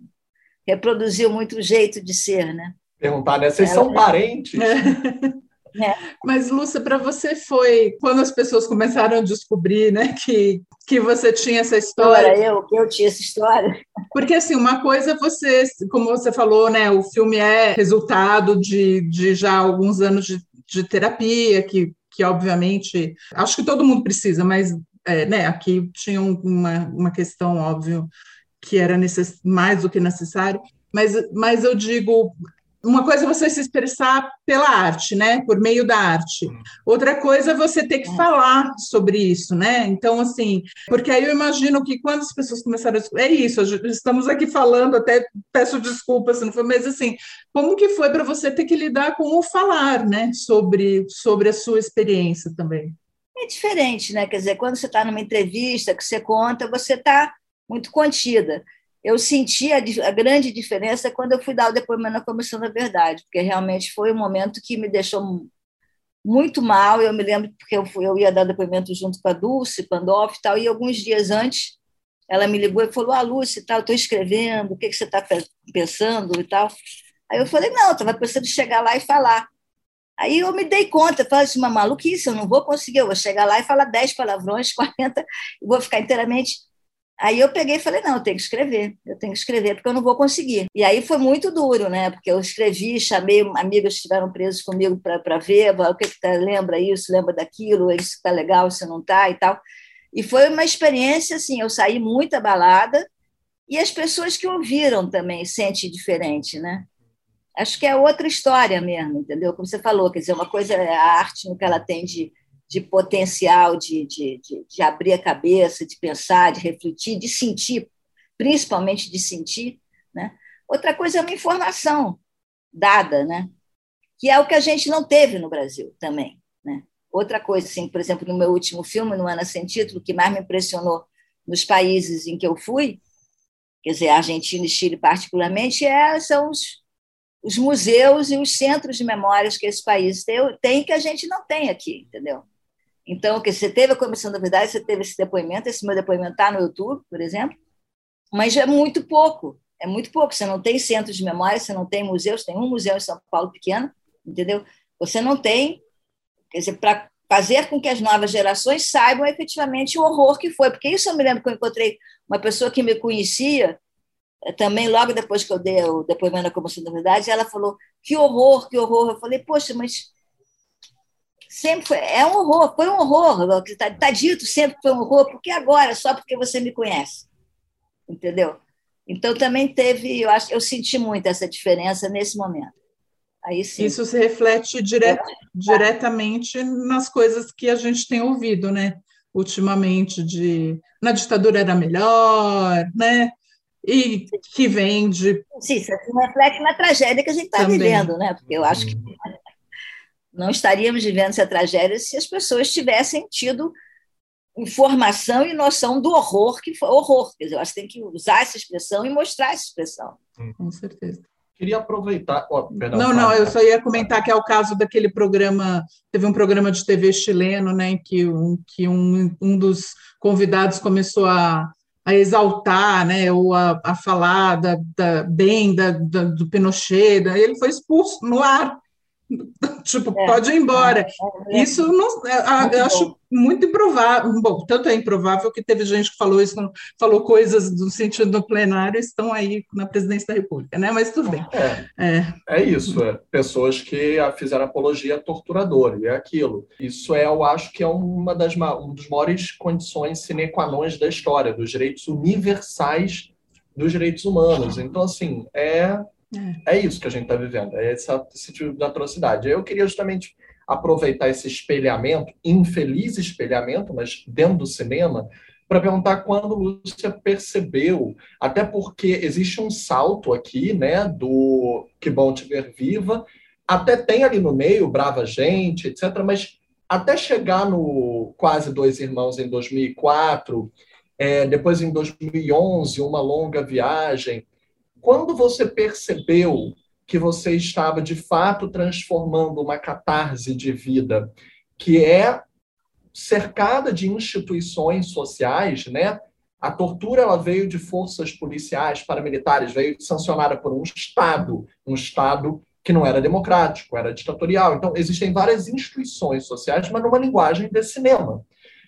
reproduziu muito o jeito de ser, né? Perguntar, né? Vocês ela, são parentes? É. Mas, Lúcia, para você foi quando as pessoas começaram a descobrir né, que, que você tinha essa história. Era eu, que eu tinha essa história. Porque, assim, uma coisa você, como você falou, né, o filme é resultado de, de já alguns anos de, de terapia, que, que obviamente acho que todo mundo precisa, mas é, né, aqui tinha uma, uma questão, óbvio, que era necess, mais do que necessário, mas, mas eu digo, uma coisa é você se expressar pela arte, né, por meio da arte. Outra coisa é você ter que é. falar sobre isso, né? Então, assim, porque aí eu imagino que quando as pessoas começaram a... É isso, estamos aqui falando, até peço desculpas se não foi, mas assim, como que foi para você ter que lidar com o falar, né, sobre, sobre a sua experiência também? É diferente, né? Quer dizer, quando você está numa entrevista que você conta, você está muito contida. Eu senti a, a, grande diferença quando eu fui dar o depoimento na Comissão da Verdade, porque realmente foi um momento que me deixou muito mal. Eu me lembro porque eu, fui, eu ia dar depoimento junto com a Dulce Pandolf e tal, e alguns dias antes ela me ligou e falou: Ah, Lúcia, tal, estou escrevendo, o que, que você está pensando e tal. Aí eu falei: Não, estava pensando em chegar lá e falar. Aí eu me dei conta, falei assim, uma maluquice, eu não vou conseguir, eu vou chegar lá e falar 10 palavrões, 40, e vou ficar inteiramente. Aí eu peguei e falei, não, eu tenho que escrever, eu tenho que escrever, porque eu não vou conseguir. E aí foi muito duro, né? Porque eu escrevi, chamei amigos que estiveram presos comigo para ver, o que, que tá, lembra isso, lembra daquilo, isso está legal, isso não está e tal. E foi uma experiência, assim, eu saí muito abalada, e as pessoas que ouviram também sentem diferente, né? Acho que é outra história mesmo, entendeu? Como você falou, quer dizer, uma coisa é a arte no que ela tem de, de potencial, de, de, de, de abrir a cabeça, de pensar, de refletir, de sentir, principalmente de sentir, né? Outra coisa é uma informação dada, né? Que é o que a gente não teve no Brasil também, né? Outra coisa, assim, por exemplo, no meu último filme, no Ana Sem Título, que mais me impressionou nos países em que eu fui, quer dizer, Argentina e Chile particularmente, é, são os, os museus e os centros de memórias que esse país tem, que a gente não tem aqui, entendeu? Então, que você teve a Comissão da Verdade, você teve esse depoimento, esse meu depoimento está no YouTube, por exemplo, mas é muito pouco, é muito pouco. Você não tem centros de memória, você não tem museus, tem um museu em São Paulo pequeno, entendeu? Você não tem, quer dizer, para fazer com que as novas gerações saibam efetivamente o horror que foi, porque isso eu me lembro que eu encontrei uma pessoa que me conhecia também logo depois que eu dei o depoimento da Comissão da Verdade, ela falou: que horror, que horror. Eu falei: poxa, mas sempre foi, é um horror, foi um horror. Está tá dito sempre que foi um horror, porque agora, só porque você me conhece. Entendeu? Então também teve, eu acho, eu senti muito essa diferença nesse momento. Aí, sim. Isso se reflete dire diretamente nas coisas que a gente tem ouvido, né? Ultimamente, de na ditadura era melhor, né? E que vem de. Sim, isso reflete na tragédia que a gente está vivendo, né? Porque eu acho que não estaríamos vivendo essa tragédia se as pessoas tivessem tido informação e noção do horror que foi horror. Quer dizer, eu acho que tem que usar essa expressão e mostrar essa expressão. Com certeza. Queria aproveitar. Oh, perdão, não, não, eu só ia comentar que é o caso daquele programa. Teve um programa de TV chileno, né, que um, que um, um dos convidados começou a a exaltar, né, ou a, a falar da, da, bem da, da, do Pinochet, da, ele foi expulso no ar. tipo, é, pode ir embora. É, é, Isso não, é, eu acho muito improvável. Bom, tanto é improvável que teve gente que falou isso, falou coisas do sentido do plenário, estão aí na presidência da República, né? Mas tudo bem. É, é. é isso, é. pessoas que fizeram apologia torturadora, e é aquilo. Isso é, eu acho que é uma das um dos maiores condições sine qua non da história, dos direitos universais dos direitos humanos. Então, assim, é é, é isso que a gente está vivendo, é esse, esse tipo de atrocidade. Eu queria justamente aproveitar esse espelhamento, infeliz espelhamento, mas dentro do cinema, para perguntar quando Lúcia percebeu, até porque existe um salto aqui, né, do Que Bom Te Ver Viva, até tem ali no meio Brava Gente, etc., mas até chegar no Quase Dois Irmãos em 2004, é, depois em 2011, Uma Longa Viagem, quando você percebeu que você estava de fato transformando uma catarse de vida que é cercada de instituições sociais, né? A tortura ela veio de forças policiais, paramilitares, veio sancionada por um Estado, um Estado que não era democrático, era ditatorial. Então, existem várias instituições sociais, mas numa linguagem de cinema.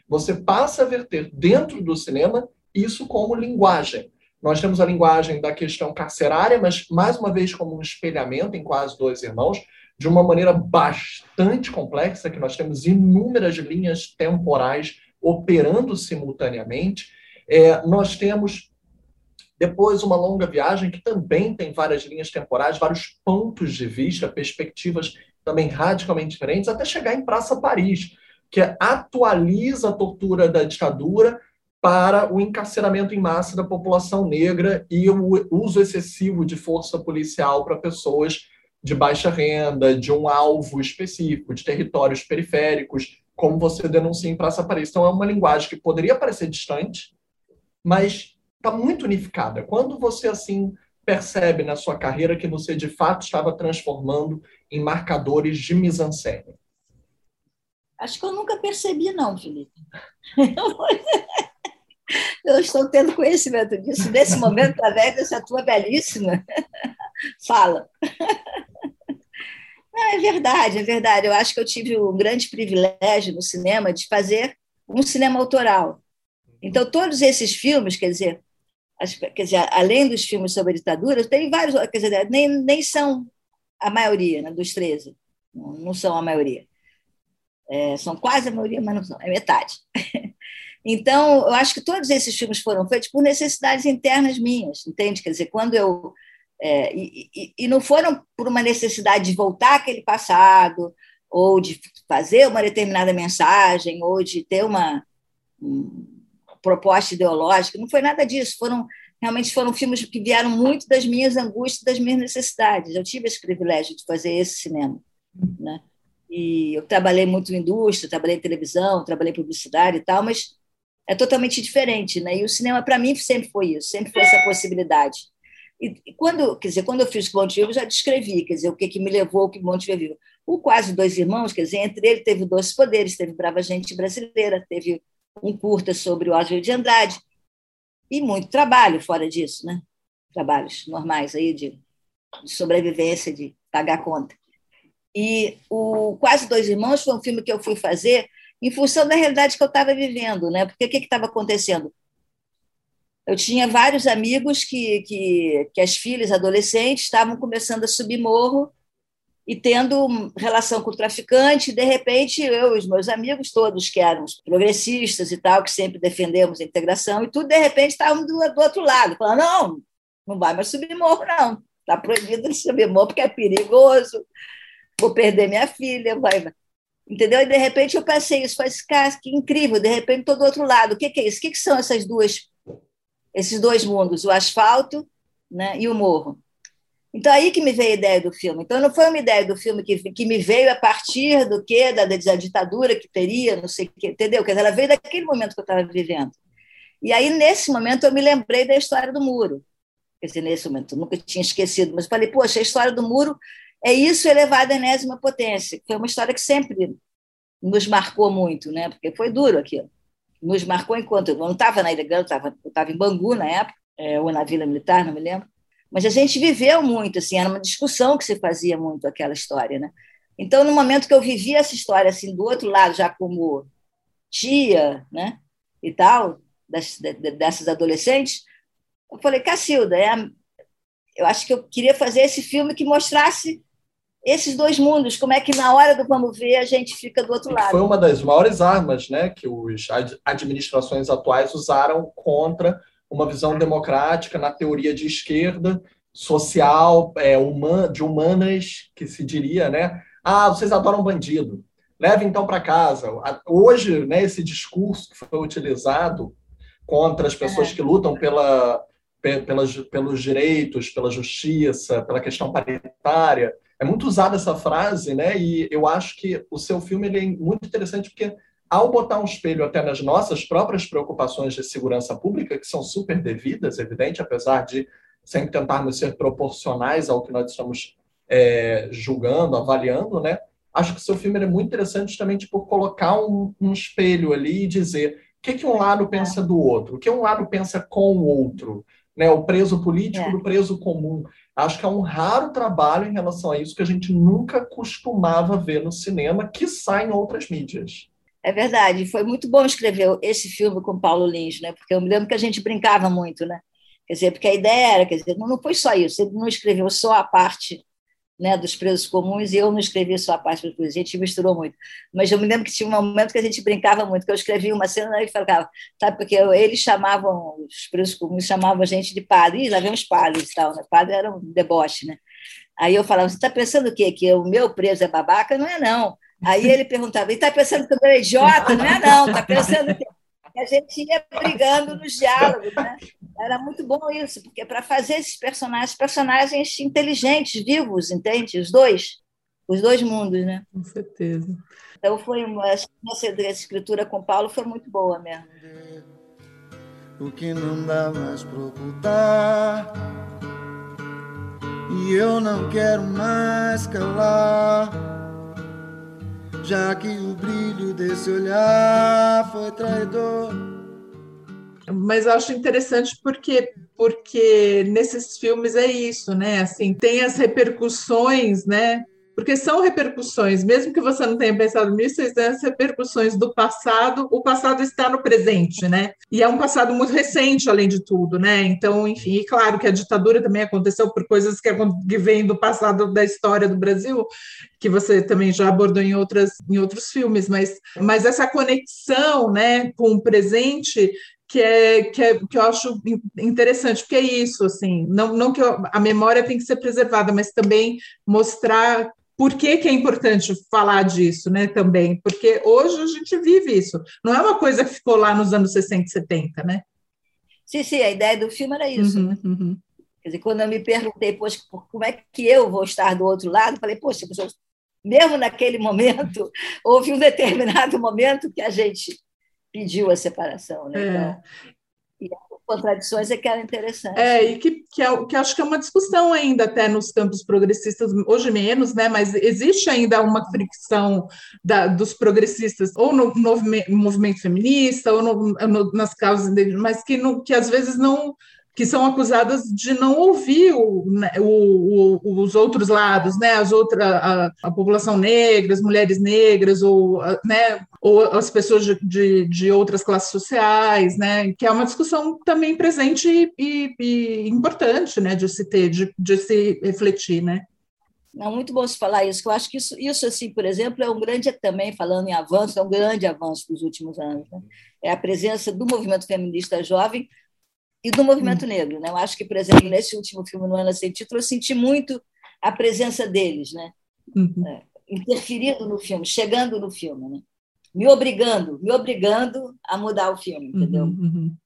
Você passa a verter dentro do cinema isso como linguagem. Nós temos a linguagem da questão carcerária, mas mais uma vez como um espelhamento em quase dois irmãos, de uma maneira bastante complexa, que nós temos inúmeras linhas temporais operando simultaneamente. É, nós temos depois uma longa viagem que também tem várias linhas temporais, vários pontos de vista, perspectivas também radicalmente diferentes, até chegar em Praça Paris, que atualiza a tortura da ditadura para o encarceramento em massa da população negra e o uso excessivo de força policial para pessoas de baixa renda, de um alvo específico, de territórios periféricos, como você denuncia em Praça Paris. Então, é uma linguagem que poderia parecer distante, mas está muito unificada. Quando você, assim, percebe na sua carreira que você, de fato, estava transformando em marcadores de mise-en-scène? Acho que eu nunca percebi, não, Felipe. Eu estou tendo conhecimento disso nesse momento, através dessa tua belíssima fala. Não, é verdade, é verdade. Eu acho que eu tive o grande privilégio no cinema de fazer um cinema autoral. Então, todos esses filmes, quer dizer, quer dizer além dos filmes sobre a ditadura, tem vários, quer dizer, nem, nem são a maioria né, dos 13, não, não são a maioria. É, são quase a maioria, mas não são, é metade. Então, eu acho que todos esses filmes foram feitos por necessidades internas minhas, entende? Quer dizer, quando eu. É, e, e, e, não foram por uma necessidade de voltar àquele passado, ou de fazer uma determinada mensagem, ou de ter uma, uma proposta ideológica, não foi nada disso. Foram realmente foram filmes que vieram muito das minhas angústias, das minhas necessidades. Eu tive esse privilégio de fazer esse cinema, né? E eu trabalhei muito em indústria, trabalhei em televisão, trabalhei em publicidade e tal, mas é totalmente diferente, né? E o cinema para mim sempre foi isso, sempre foi essa possibilidade. E, quando, quer dizer, quando eu fiz Monte Vivo, já descrevi, quer dizer, o que, que me levou ao que Monte Vivo. O Quase Dois Irmãos, quer dizer, entre ele teve Dois Poderes, teve Brava Gente Brasileira, teve um curta sobre o Oswald de Andrade e muito trabalho fora disso, né? Trabalhos normais aí de, de sobrevivência, de pagar conta. E o Quase Dois Irmãos foi um filme que eu fui fazer em função da realidade que eu estava vivendo, né? Porque o que estava acontecendo? Eu tinha vários amigos que, que, que as filhas adolescentes estavam começando a subir morro e tendo relação com o traficante, de repente eu e os meus amigos todos que eram progressistas e tal, que sempre defendemos a integração e tudo, de repente estavam do, do outro lado, falando, não, não vai mais subir morro, não, está proibido de subir morro porque é perigoso, vou perder minha filha, vai, Entendeu? E de repente eu passei isso, falei, cara, que incrível, de repente estou do outro lado. O que, que é isso? O que, que, são essas duas, esses dois mundos, o asfalto né, e o morro? Então aí que me veio a ideia do filme. Então não foi uma ideia do filme que, que me veio a partir do que da, da ditadura que teria, não sei o que, entendeu? Quer dizer, ela veio daquele momento que eu estava vivendo. E aí nesse momento eu me lembrei da história do muro. Quer dizer, nesse momento eu nunca tinha esquecido, mas falei, poxa, a história do muro é isso elevado à enésima potência. Foi uma história que sempre nos marcou muito, né? porque foi duro aquilo. Nos marcou enquanto eu não estava na Ilha Grande, eu estava em Bangu na época, é, ou na Vila Militar, não me lembro. Mas a gente viveu muito, assim, era uma discussão que se fazia muito aquela história. Né? Então, no momento que eu vivi essa história assim do outro lado, já como tia né? e tal, das, dessas adolescentes, eu falei, Cacilda, é, eu acho que eu queria fazer esse filme que mostrasse esses dois mundos, como é que na hora do vamos ver a gente fica do outro lado. Foi uma das maiores armas né, que as administrações atuais usaram contra uma visão democrática na teoria de esquerda, social, é, human, de humanas, que se diria, né? Ah, vocês adoram bandido. Leve então para casa. Hoje, né, esse discurso que foi utilizado contra as pessoas é. que lutam pela, pelas, pelos direitos, pela justiça, pela questão paritária. É muito usada essa frase, né? E eu acho que o seu filme ele é muito interessante porque ao botar um espelho até nas nossas próprias preocupações de segurança pública, que são super devidas, evidente, apesar de sempre tentarmos ser proporcionais ao que nós estamos é, julgando, avaliando, né? Acho que o seu filme é muito interessante justamente por colocar um, um espelho ali e dizer o que, que um lado pensa do outro, o que um lado pensa com o outro, né? O preso político é. do preso comum. Acho que é um raro trabalho em relação a isso que a gente nunca costumava ver no cinema, que sai em outras mídias. É verdade, foi muito bom escrever esse filme com Paulo Lins, né? Porque eu me lembro que a gente brincava muito, né? Quer dizer, porque a ideia era, quer dizer, não, foi só isso, ele não escreveu só a parte né, dos presos comuns, e eu não escrevi só a parte a gente misturou muito. Mas eu me lembro que tinha um momento que a gente brincava muito, que eu escrevia uma cena e falava, sabe, porque eles chamavam, os presos comuns chamavam a gente de padre, e lá vem os padres e tal, né? Padre era um deboche, né? Aí eu falava, você está pensando o quê? Que o meu preso é babaca? Não é, não. Aí ele perguntava, e está pensando que eu é idiota? Não é, não. Está pensando que a gente ia brigando nos diálogos, né? Era muito bom isso, porque para fazer esses personagens, personagens inteligentes, vivos, entende? Os dois, os dois mundos, né? Com certeza. Então foi uma nossa escritura com Paulo foi muito boa mesmo. O que não dá mais para ocultar. E eu não quero mais calar já que o brilho desse olhar foi traidor. Mas eu acho interessante porque porque nesses filmes é isso, né? Assim, tem as repercussões, né? Porque são repercussões, mesmo que você não tenha pensado nisso, as repercussões do passado, o passado está no presente, né? E é um passado muito recente, além de tudo, né? Então, enfim, e claro que a ditadura também aconteceu por coisas que, que vêm do passado da história do Brasil, que você também já abordou em, outras, em outros filmes, mas, mas essa conexão né, com o presente que é, que é que eu acho interessante, porque é isso, assim, não, não que eu, a memória tem que ser preservada, mas também mostrar por que, que, é importante falar disso, né, também? Porque hoje a gente vive isso. Não é uma coisa que ficou lá nos anos 60 e 70, né? Sim, sim, a ideia do filme era isso. Uhum, uhum. Quer dizer, quando eu me perguntei, poxa, como é que eu vou estar do outro lado, falei, poxa, mesmo naquele momento, houve um determinado momento que a gente pediu a separação, né? É. Então, contradições é que era interessante. É, e que, que, é, que acho que é uma discussão ainda até nos campos progressistas, hoje menos, né? Mas existe ainda uma fricção da, dos progressistas, ou no, no movimento feminista, ou no, no, nas causas, mas que, no, que às vezes não que são acusadas de não ouvir o, né, o, o, os outros lados, né, as outras, a, a, população negra, as mulheres negras, ou, né, ou as pessoas de, de, de, outras classes sociais, né, que é uma discussão também presente e, e importante, né, de se ter, de, de se refletir, né. Muito bom se falar isso, que eu acho que isso, isso, assim, por exemplo, é um grande, também falando em avanço, é um grande avanço dos últimos anos. Né? É a presença do movimento feminista jovem e do movimento hum. negro. Né? Eu acho que, por exemplo, nesse último filme, No Ana Sem Título, eu senti muito a presença deles, né? Uhum. É, interferindo no filme, chegando no filme, né? me obrigando, me obrigando a mudar o filme, entendeu? Uhum, uhum.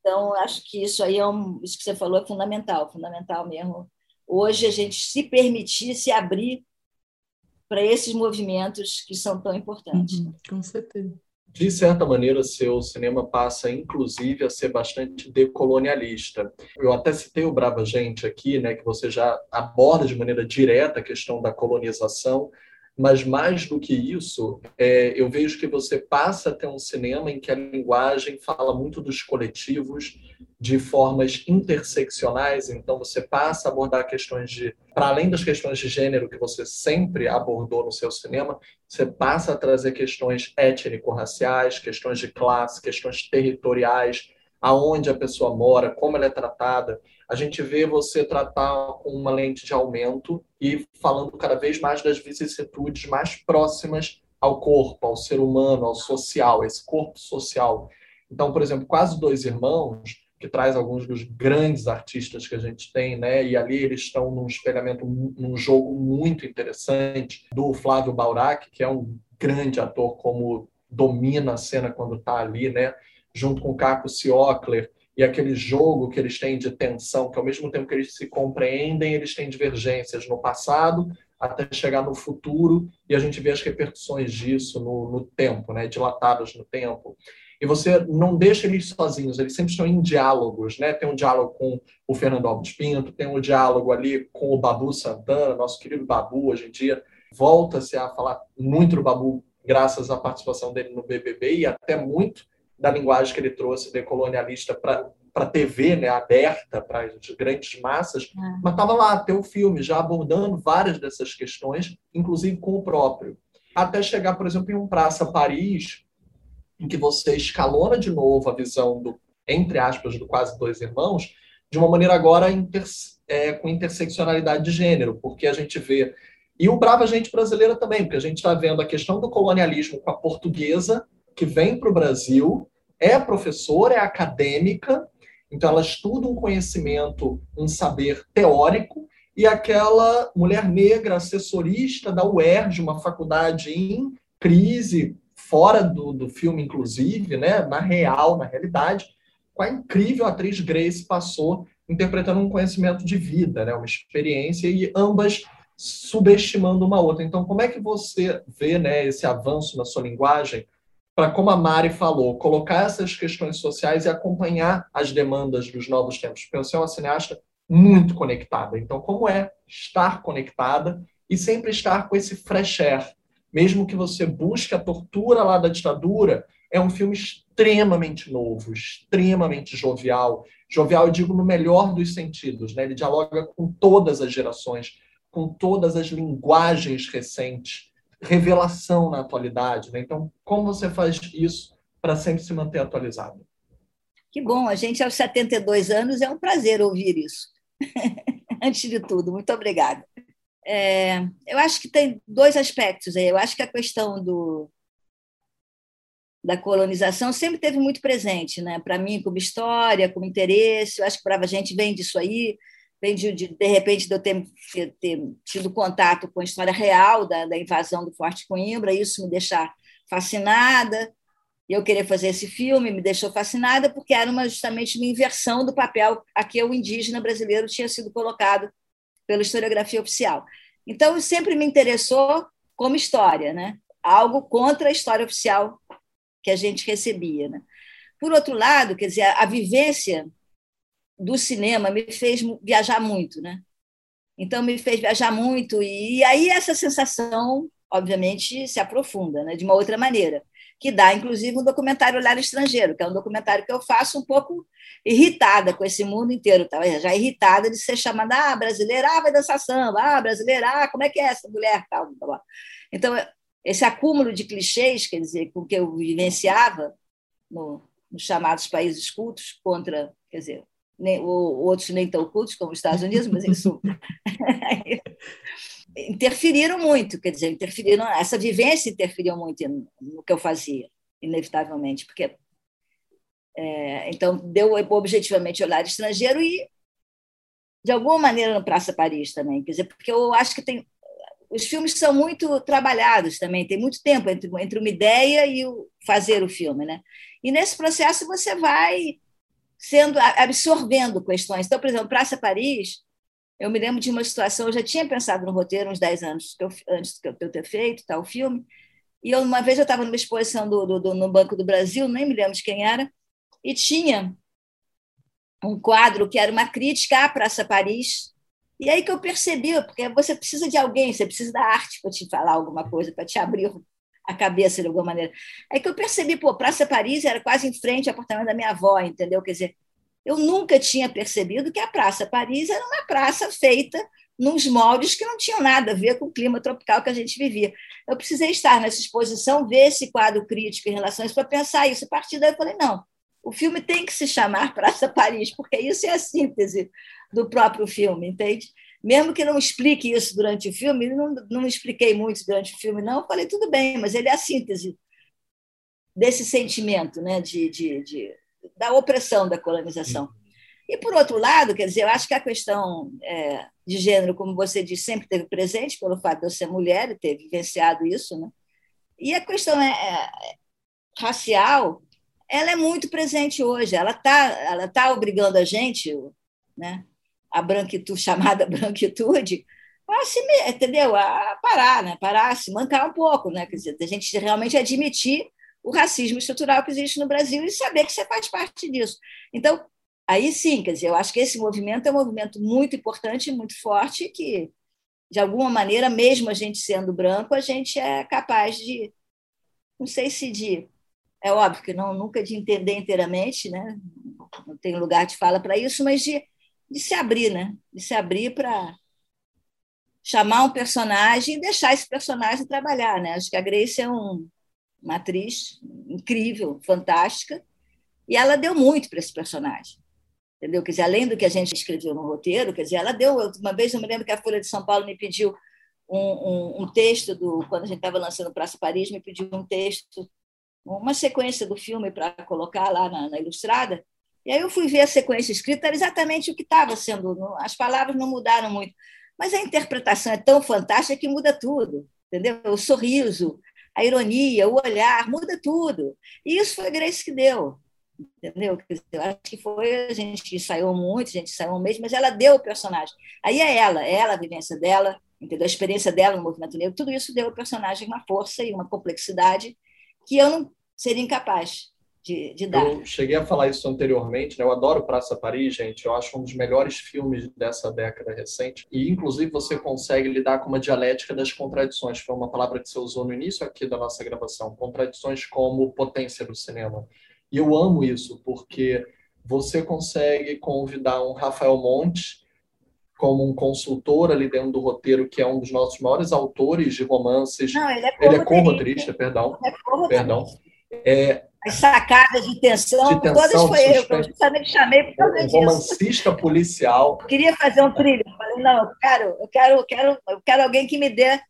Então, acho que isso aí é um, isso que você falou é fundamental, fundamental mesmo. Hoje a gente se permitir se abrir para esses movimentos que são tão importantes. Uhum, com certeza de certa maneira, seu cinema passa, inclusive, a ser bastante decolonialista. Eu até citei o Brava Gente aqui, né, que você já aborda de maneira direta a questão da colonização, mas mais do que isso, é, eu vejo que você passa a ter um cinema em que a linguagem fala muito dos coletivos de formas interseccionais, então você passa a abordar questões de, para além das questões de gênero que você sempre abordou no seu cinema, você passa a trazer questões étnico-raciais, questões de classe, questões territoriais, aonde a pessoa mora, como ela é tratada. A gente vê você tratar com uma lente de aumento e falando cada vez mais das vicissitudes mais próximas ao corpo, ao ser humano, ao social, esse corpo social. Então, por exemplo, Quase Dois Irmãos, que traz alguns dos grandes artistas que a gente tem, né? E ali eles estão num espelhamento, num jogo muito interessante do Flávio Baurac, que é um grande ator, como domina a cena quando está ali, né? junto com Caco Ciocler, e aquele jogo que eles têm de tensão, que ao mesmo tempo que eles se compreendem, eles têm divergências no passado até chegar no futuro, e a gente vê as repercussões disso no, no tempo, né, dilatadas no tempo. E você não deixa eles sozinhos, eles sempre estão em diálogos, né? Tem um diálogo com o Fernando Alves Pinto, tem um diálogo ali com o Babu Santana, nosso querido Babu, hoje em dia volta-se a falar muito do Babu graças à participação dele no BBB e até muito da linguagem que ele trouxe decolonialista para para a TV, né, aberta para as grandes massas, é. mas estava lá até o filme já abordando várias dessas questões, inclusive com o próprio. Até chegar, por exemplo, em um Praça Paris, em que você escalona de novo a visão do, entre aspas, do quase dois irmãos, de uma maneira agora inter, é, com interseccionalidade de gênero, porque a gente vê e o Brava Gente Brasileira também, porque a gente está vendo a questão do colonialismo com a portuguesa, que vem para o Brasil, é professora, é acadêmica, então ela estuda um conhecimento, um saber teórico, e aquela mulher negra, assessorista da UERJ, uma faculdade em crise, fora do, do filme, inclusive, né, na real, na realidade, com a incrível atriz Grace passou interpretando um conhecimento de vida, né, uma experiência, e ambas subestimando uma outra. Então, como é que você vê né, esse avanço na sua linguagem para, como a Mari falou, colocar essas questões sociais e acompanhar as demandas dos novos tempos? Porque você é uma cineasta muito conectada. Então, como é estar conectada e sempre estar com esse fresh air? Mesmo que você busque a tortura lá da ditadura, é um filme extremamente novo, extremamente jovial. Jovial, eu digo no melhor dos sentidos, né? Ele dialoga com todas as gerações com todas as linguagens recentes, revelação na atualidade. Né? Então, como você faz isso para sempre se manter atualizado? Que bom, a gente aos 72 anos é um prazer ouvir isso. Antes de tudo, muito obrigada. É, eu acho que tem dois aspectos aí. Eu acho que a questão do, da colonização sempre teve muito presente, né? Para mim, como história, como interesse. Eu acho que para a gente vem disso aí vem de, de, de repente de eu ter, ter, ter, tido contato com a história real da, da invasão do Forte Coimbra, isso me deixar fascinada, e eu querer fazer esse filme me deixou fascinada porque era uma, justamente uma inversão do papel a que o indígena brasileiro tinha sido colocado pela historiografia oficial. Então, sempre me interessou como história, né? algo contra a história oficial que a gente recebia. Né? Por outro lado, quer dizer, a, vivência do cinema me fez viajar muito, né? Então me fez viajar muito e aí essa sensação, obviamente, se aprofunda, né? De uma outra maneira, que dá inclusive um documentário Olhar Estrangeiro, que é um documentário que eu faço um pouco irritada com esse mundo inteiro, tá? já irritada de ser chamada ah, brasileira, ah, vai dançar samba, ah, brasileira, ah, como é que é essa mulher, tal, tal. Então esse acúmulo de clichês, quer dizer, com que eu vivenciava no, nos chamados países cultos contra, quer dizer, nem, ou, outros nem tão cultos como os Estados Unidos, mas isso interferiram muito, quer dizer, interferiram, essa vivência interferiu muito no que eu fazia, inevitavelmente, porque é, então deu objetivamente olhar estrangeiro e de alguma maneira no Praça Paris também, quer dizer, porque eu acho que tem os filmes são muito trabalhados também, tem muito tempo entre, entre uma ideia e o fazer o filme, né? E nesse processo você vai sendo absorvendo questões. Então, por exemplo, Praça Paris, eu me lembro de uma situação, eu já tinha pensado no roteiro uns 10 anos eu, antes de eu ter feito tal filme, e eu, uma vez eu estava numa exposição do, do, do, no Banco do Brasil, nem me lembro de quem era, e tinha um quadro que era uma crítica à Praça Paris, e aí que eu percebi, porque você precisa de alguém, você precisa da arte para te falar alguma coisa, para te abrir a cabeça de alguma maneira. Aí que eu percebi, pô, Praça Paris era quase em frente ao apartamento da minha avó, entendeu? Quer dizer, eu nunca tinha percebido que a Praça Paris era uma praça feita nos moldes que não tinham nada a ver com o clima tropical que a gente vivia. Eu precisei estar nessa exposição, ver esse quadro crítico em relação a isso, para pensar isso. A partir daí eu falei, não, o filme tem que se chamar Praça Paris, porque isso é a síntese do próprio filme, entende? Mesmo que não explique isso durante o filme, não, não expliquei muito durante o filme, não, falei, tudo bem, mas ele é a síntese desse sentimento né, de, de, de da opressão da colonização. E, por outro lado, quer dizer, eu acho que a questão é, de gênero, como você disse, sempre teve presente, pelo fato de eu ser mulher e ter vivenciado isso, né? e a questão é, é racial, ela é muito presente hoje. Ela está ela tá obrigando a gente, né, a branquitude, chamada branquitude, a se, entendeu? A parar, né? Parar, se mancar um pouco, né? Quer dizer, a gente realmente admitir o racismo estrutural que existe no Brasil e saber que você faz parte disso. Então, aí sim, quer dizer, eu acho que esse movimento é um movimento muito importante, muito forte, que, de alguma maneira, mesmo a gente sendo branco, a gente é capaz de, não sei se de, é óbvio que não nunca de entender inteiramente, né? Não tem lugar de fala para isso, mas de, de se abrir, né? De se abrir para chamar um personagem e deixar esse personagem trabalhar, né? Acho que a Grace é um, uma atriz incrível, fantástica, e ela deu muito para esse personagem. Entendeu? Quer dizer, além do que a gente escreveu no roteiro, quer dizer, ela deu. Uma vez eu me lembro que a Folha de São Paulo me pediu um, um, um texto do. Quando a gente estava lançando Praça Paris, me pediu um texto, uma sequência do filme para colocar lá na, na ilustrada. E aí eu fui ver a sequência escrita, era exatamente o que estava sendo. As palavras não mudaram muito. Mas a interpretação é tão fantástica que muda tudo, entendeu? O sorriso, a ironia, o olhar, muda tudo. E isso foi a Grace que deu, entendeu? Eu acho que foi, a gente ensaiou muito, a gente ensaiou mês, mas ela deu o personagem. Aí é ela, é ela, a vivência dela, entendeu? A experiência dela no movimento negro, tudo isso deu ao personagem uma força e uma complexidade que eu não seria incapaz de, de dar. Eu cheguei a falar isso anteriormente, né? Eu adoro Praça Paris, gente. Eu acho um dos melhores filmes dessa década recente. E, inclusive, você consegue lidar com uma dialética das contradições. Foi uma palavra que você usou no início aqui da nossa gravação. Contradições como potência do cinema. E eu amo isso, porque você consegue convidar um Rafael Monte como um consultor ali dentro do roteiro, que é um dos nossos maiores autores de romances. Não, ele é co-roteirista, perdão. É perdão. É, as sacadas de tensão, de tensão todas foi eu, eu justamente chamei por causa um disso. romancista policial. Eu queria fazer um trilho. Falei, não, eu quero, eu quero, eu quero, eu quero alguém que me dê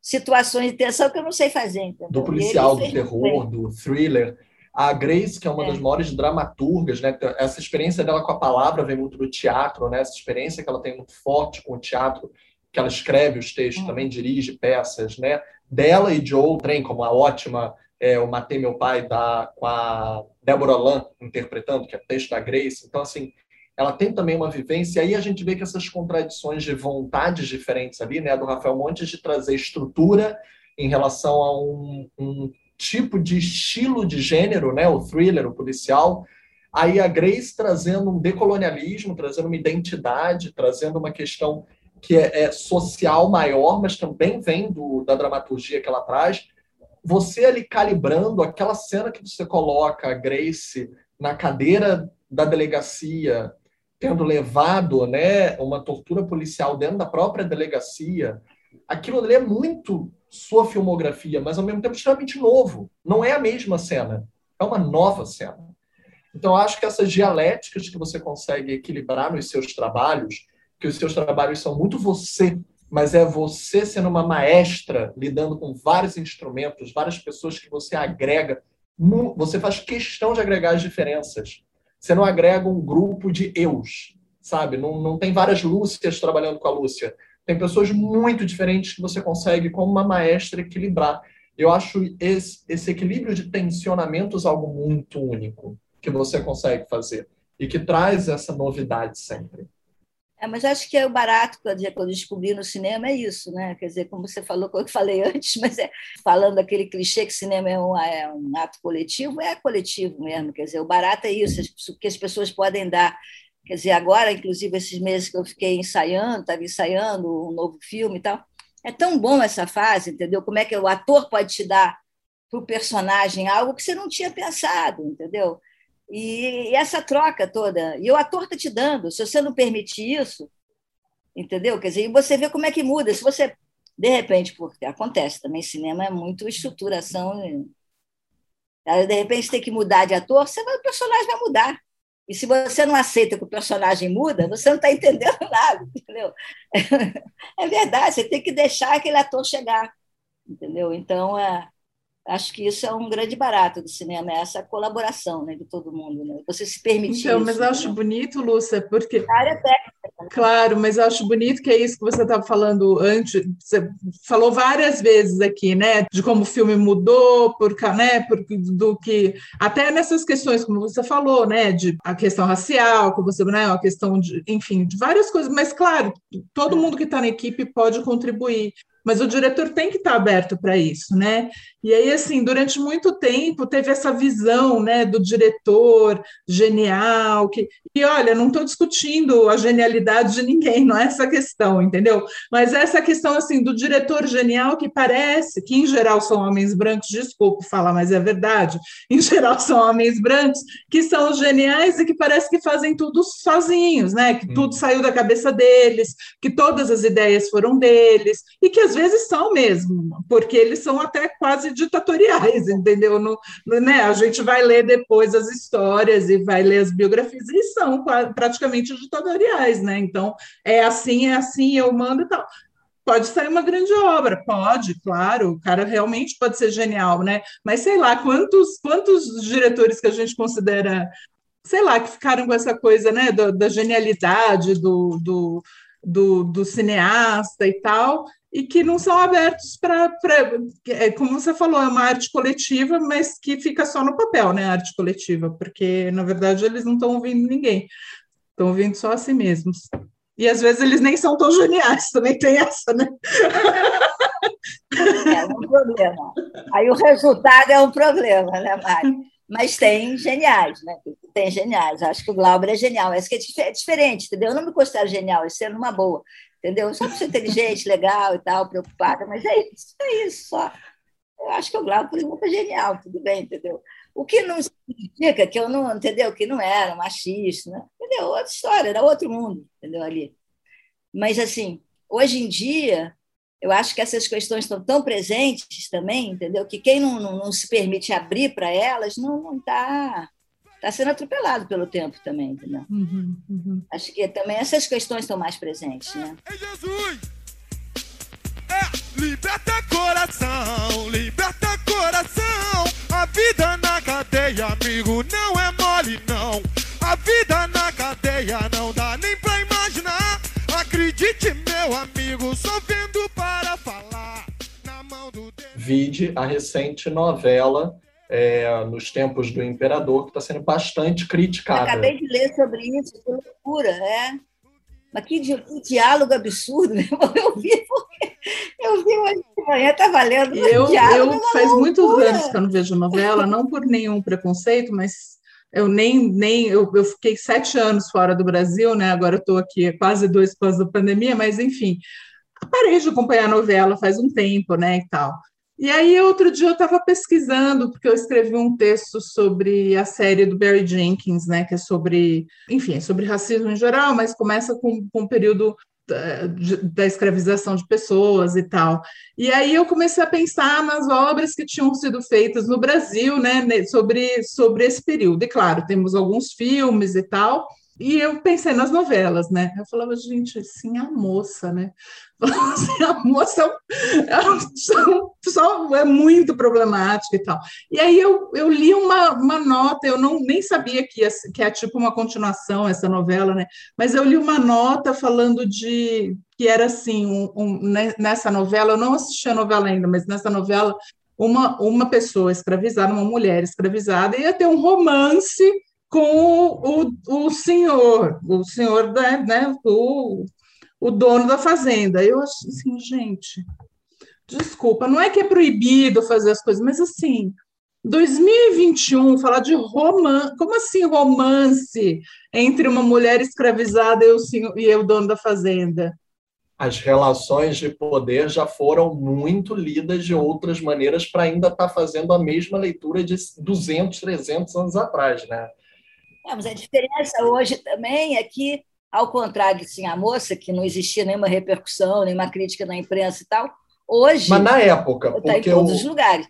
situações de tensão que eu não sei fazer. Entendeu? Do policial, do terror, do thriller. A Grace, que é uma é. das maiores dramaturgas, né? Essa experiência dela com a palavra vem muito do teatro, né? Essa experiência que ela tem muito forte com o teatro, que ela escreve os textos, hum. também dirige peças, né? Dela e Joe Trem, como a ótima é, o Matei Meu Pai da, com a Débora Lan interpretando, que é texto da Grace. Então, assim, ela tem também uma vivência, e aí a gente vê que essas contradições de vontades diferentes ali, né, do Rafael Montes de trazer estrutura em relação a um, um tipo de estilo de gênero, né, o thriller, o policial, aí a Grace trazendo um decolonialismo, trazendo uma identidade, trazendo uma questão que é, é social maior, mas também vem do, da dramaturgia que ela traz, você ali calibrando aquela cena que você coloca a Grace na cadeira da delegacia, tendo levado né, uma tortura policial dentro da própria delegacia, aquilo ali é muito sua filmografia, mas ao mesmo tempo extremamente novo. Não é a mesma cena, é uma nova cena. Então, acho que essas dialéticas que você consegue equilibrar nos seus trabalhos, que os seus trabalhos são muito você, mas é você sendo uma maestra, lidando com vários instrumentos, várias pessoas que você agrega. Você faz questão de agregar as diferenças. Você não agrega um grupo de eus, sabe? Não, não tem várias Lúcias trabalhando com a Lúcia. Tem pessoas muito diferentes que você consegue, como uma maestra, equilibrar. Eu acho esse, esse equilíbrio de tensionamentos algo muito único que você consegue fazer e que traz essa novidade sempre. É, mas acho que é o barato que eu descobri no cinema é isso, né? Quer dizer, como você falou, como eu falei antes, mas é falando aquele clichê que cinema é um, é um ato coletivo, é coletivo mesmo. Quer dizer, o barato é isso, que as pessoas podem dar. Quer dizer, agora, inclusive, esses meses que eu fiquei ensaiando, estava ensaiando um novo filme e tal, é tão bom essa fase, entendeu? Como é que o ator pode te dar para o personagem algo que você não tinha pensado, entendeu? E, essa troca toda, e o ator está te dando, se você não permitir isso, entendeu? Quer dizer, e você vê como é que muda. Se você, de repente, porque acontece também, cinema é muito estruturação. De repente tem que mudar de ator, você vai, o personagem vai mudar. E se você não aceita que o personagem muda, você não está entendendo nada, entendeu? É verdade, você tem que deixar aquele ator chegar, entendeu? Então, é, acho que isso é um grande barato do cinema, é essa colaboração né, de todo mundo. Né? Você se permitir. Então, mas eu acho bonito, Lúcia, porque. A área técnica Claro, mas eu acho bonito que é isso que você estava falando antes. Você falou várias vezes aqui, né? De como o filme mudou, por, né, por, do que. Até nessas questões, como você falou, né? De a questão racial, como você, né? A questão de, enfim, de várias coisas. Mas, claro, todo mundo que está na equipe pode contribuir mas o diretor tem que estar aberto para isso, né? E aí, assim, durante muito tempo teve essa visão, né, do diretor genial, que, e olha, não estou discutindo a genialidade de ninguém, não é essa questão, entendeu? Mas essa questão, assim, do diretor genial que parece, que em geral são homens brancos, desculpe falar, mas é verdade, em geral são homens brancos, que são geniais e que parece que fazem tudo sozinhos, né? Que tudo hum. saiu da cabeça deles, que todas as ideias foram deles, e que às vezes são mesmo, porque eles são até quase ditatoriais, entendeu? No, no, né? A gente vai ler depois as histórias e vai ler as biografias, e são praticamente ditatoriais, né? Então, é assim, é assim, eu mando e tal. Pode sair uma grande obra, pode, claro, o cara realmente pode ser genial, né? Mas sei lá, quantos, quantos diretores que a gente considera, sei lá, que ficaram com essa coisa, né, da, da genialidade do, do, do, do cineasta e tal, e que não são abertos para, é, como você falou, é uma arte coletiva, mas que fica só no papel, né, arte coletiva, porque, na verdade, eles não estão ouvindo ninguém, estão ouvindo só a si mesmos. E, às vezes, eles nem são tão geniais, também tem essa, né? É um problema. Aí o resultado é um problema, né, Mari? Mas tem geniais, né? Tem geniais. Acho que o Glauber é genial. Esse que é, é diferente, entendeu? Eu não me considero genial, isso é numa boa entendeu? Só pessoa inteligente, legal e tal, preocupada, mas é isso, é isso só. Eu acho que o Glauco, por é genial, tudo bem, entendeu? O que não significa que eu não, entendeu? Que não era machista, né? entendeu? Outra história, era outro mundo, entendeu? Ali. Mas, assim, hoje em dia, eu acho que essas questões estão tão presentes também, entendeu? Que quem não, não, não se permite abrir para elas não está está sendo atropelado pelo tempo também, entendeu? Uhum, uhum. Acho que também essas questões estão mais presentes, né? É Jesus! É, liberta coração, liberta coração. A vida na cadeia, amigo, não é mole, não. A vida na cadeia não dá nem pra imaginar. Acredite, meu amigo, só vendo para falar. Na mão do Vide a recente novela é, nos tempos do imperador, que está sendo bastante criticada. Acabei de ler sobre isso, que loucura, é. Mas que, que diálogo absurdo, né? eu vi, eu vi hoje de manhã, estava lendo. Eu, eu faz muitos anos que eu não vejo novela, não por nenhum preconceito, mas eu nem, nem eu, eu fiquei sete anos fora do Brasil, né? Agora estou aqui quase dois pós da pandemia, mas enfim, parei de acompanhar a novela faz um tempo, né? E tal. E aí, outro dia eu estava pesquisando, porque eu escrevi um texto sobre a série do Barry Jenkins, né, que é sobre, enfim, é sobre racismo em geral, mas começa com, com um período da, da, escravização de pessoas e tal. E aí eu comecei a pensar nas obras que tinham sido feitas no Brasil, né, sobre, sobre esse período. E claro, temos alguns filmes e tal, e eu pensei nas novelas, né? Eu falava, gente, sim, a moça, né? A moça é, só é muito problemática e tal. E aí eu, eu li uma, uma nota, eu não nem sabia que, ia, que é tipo uma continuação essa novela, né? Mas eu li uma nota falando de que era assim, um, um, né, nessa novela, eu não assisti a novela ainda, mas nessa novela, uma, uma pessoa escravizada, uma mulher escravizada, ia ter um romance com o, o senhor, o senhor da, né, o, o dono da fazenda. Eu acho assim, gente, desculpa, não é que é proibido fazer as coisas, mas assim, 2021, falar de romance, como assim romance entre uma mulher escravizada e o, senhor, e o dono da fazenda? As relações de poder já foram muito lidas de outras maneiras para ainda estar tá fazendo a mesma leitura de 200, 300 anos atrás, né? É, mas a diferença hoje também é que, ao contrário sim, a moça, que não existia nenhuma repercussão, nenhuma crítica na imprensa e tal, hoje. Mas na época. Está em todos os lugares.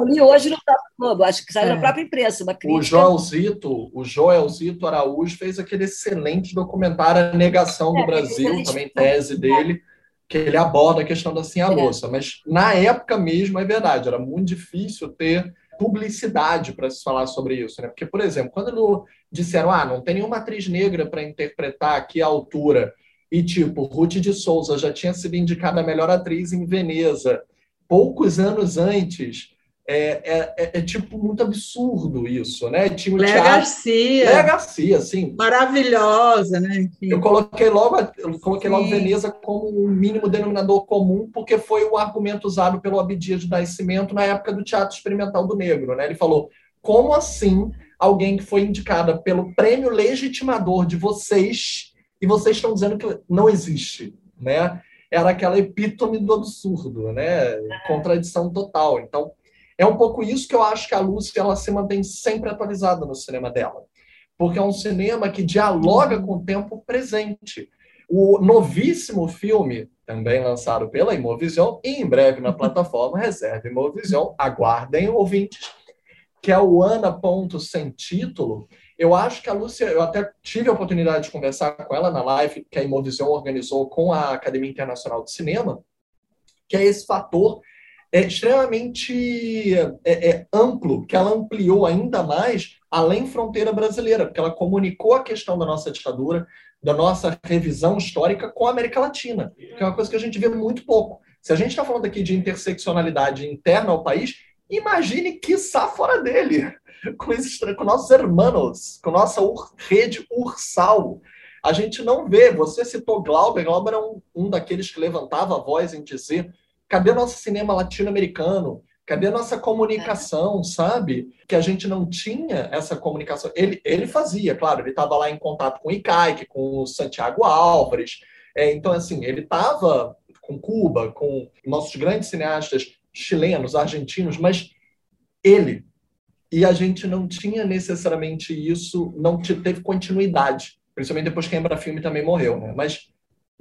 Ali hoje no próprio Globo, acho que saiu é. na própria imprensa, uma crítica. O Joelzito, o Joelzito Araújo fez aquele excelente documentário A Negação do é, Brasil, também tese dele, que ele aborda a questão da sim a é. moça. Mas na época mesmo, é verdade, era muito difícil ter publicidade para se falar sobre isso, né? Porque, por exemplo, quando disseram, ah, não tem nenhuma atriz negra para interpretar aqui a altura e tipo, Ruth de Souza já tinha sido indicada a melhor atriz em Veneza poucos anos antes. É, é, é, é tipo muito absurdo isso, né? Tinha Léa teatro... Garcia. Léa Garcia, sim. Maravilhosa, né? Enfim. Eu coloquei logo, eu coloquei logo Veneza como um mínimo denominador comum, porque foi o argumento usado pelo Abdias de Nascimento na época do Teatro Experimental do Negro, né? Ele falou: como assim alguém que foi indicada pelo prêmio legitimador de vocês e vocês estão dizendo que não existe, né? Era aquela epítome do absurdo, né? Contradição total. Então, é um pouco isso que eu acho que a Lúcia ela se mantém sempre atualizada no cinema dela. Porque é um cinema que dialoga com o tempo presente. O novíssimo filme, também lançado pela Imovision, e em breve na plataforma Reserva Imovision, aguardem ouvintes, que é o Ana Ponto Sem Título, eu acho que a Lúcia, eu até tive a oportunidade de conversar com ela na live que a Imovision organizou com a Academia Internacional de Cinema, que é esse fator é extremamente é, é, amplo, que ela ampliou ainda mais além fronteira brasileira, porque ela comunicou a questão da nossa ditadura, da nossa revisão histórica com a América Latina, que é uma coisa que a gente vê muito pouco. Se a gente está falando aqui de interseccionalidade interna ao país, imagine que fora dele com, esses, com nossos irmãos, com nossa ur, rede ursal. A gente não vê. Você citou Glauber. Glauber é um, um daqueles que levantava a voz em dizer: cadê nosso cinema latino-americano? Cadê nossa comunicação, é. sabe? Que a gente não tinha essa comunicação. Ele, ele fazia, claro, ele estava lá em contato com o Icaique, com o Santiago Álvares. É, então, assim, ele estava com Cuba, com nossos grandes cineastas chilenos, argentinos, mas ele e a gente não tinha necessariamente isso, não teve continuidade, principalmente depois que a Embra Filme também morreu, né? Mas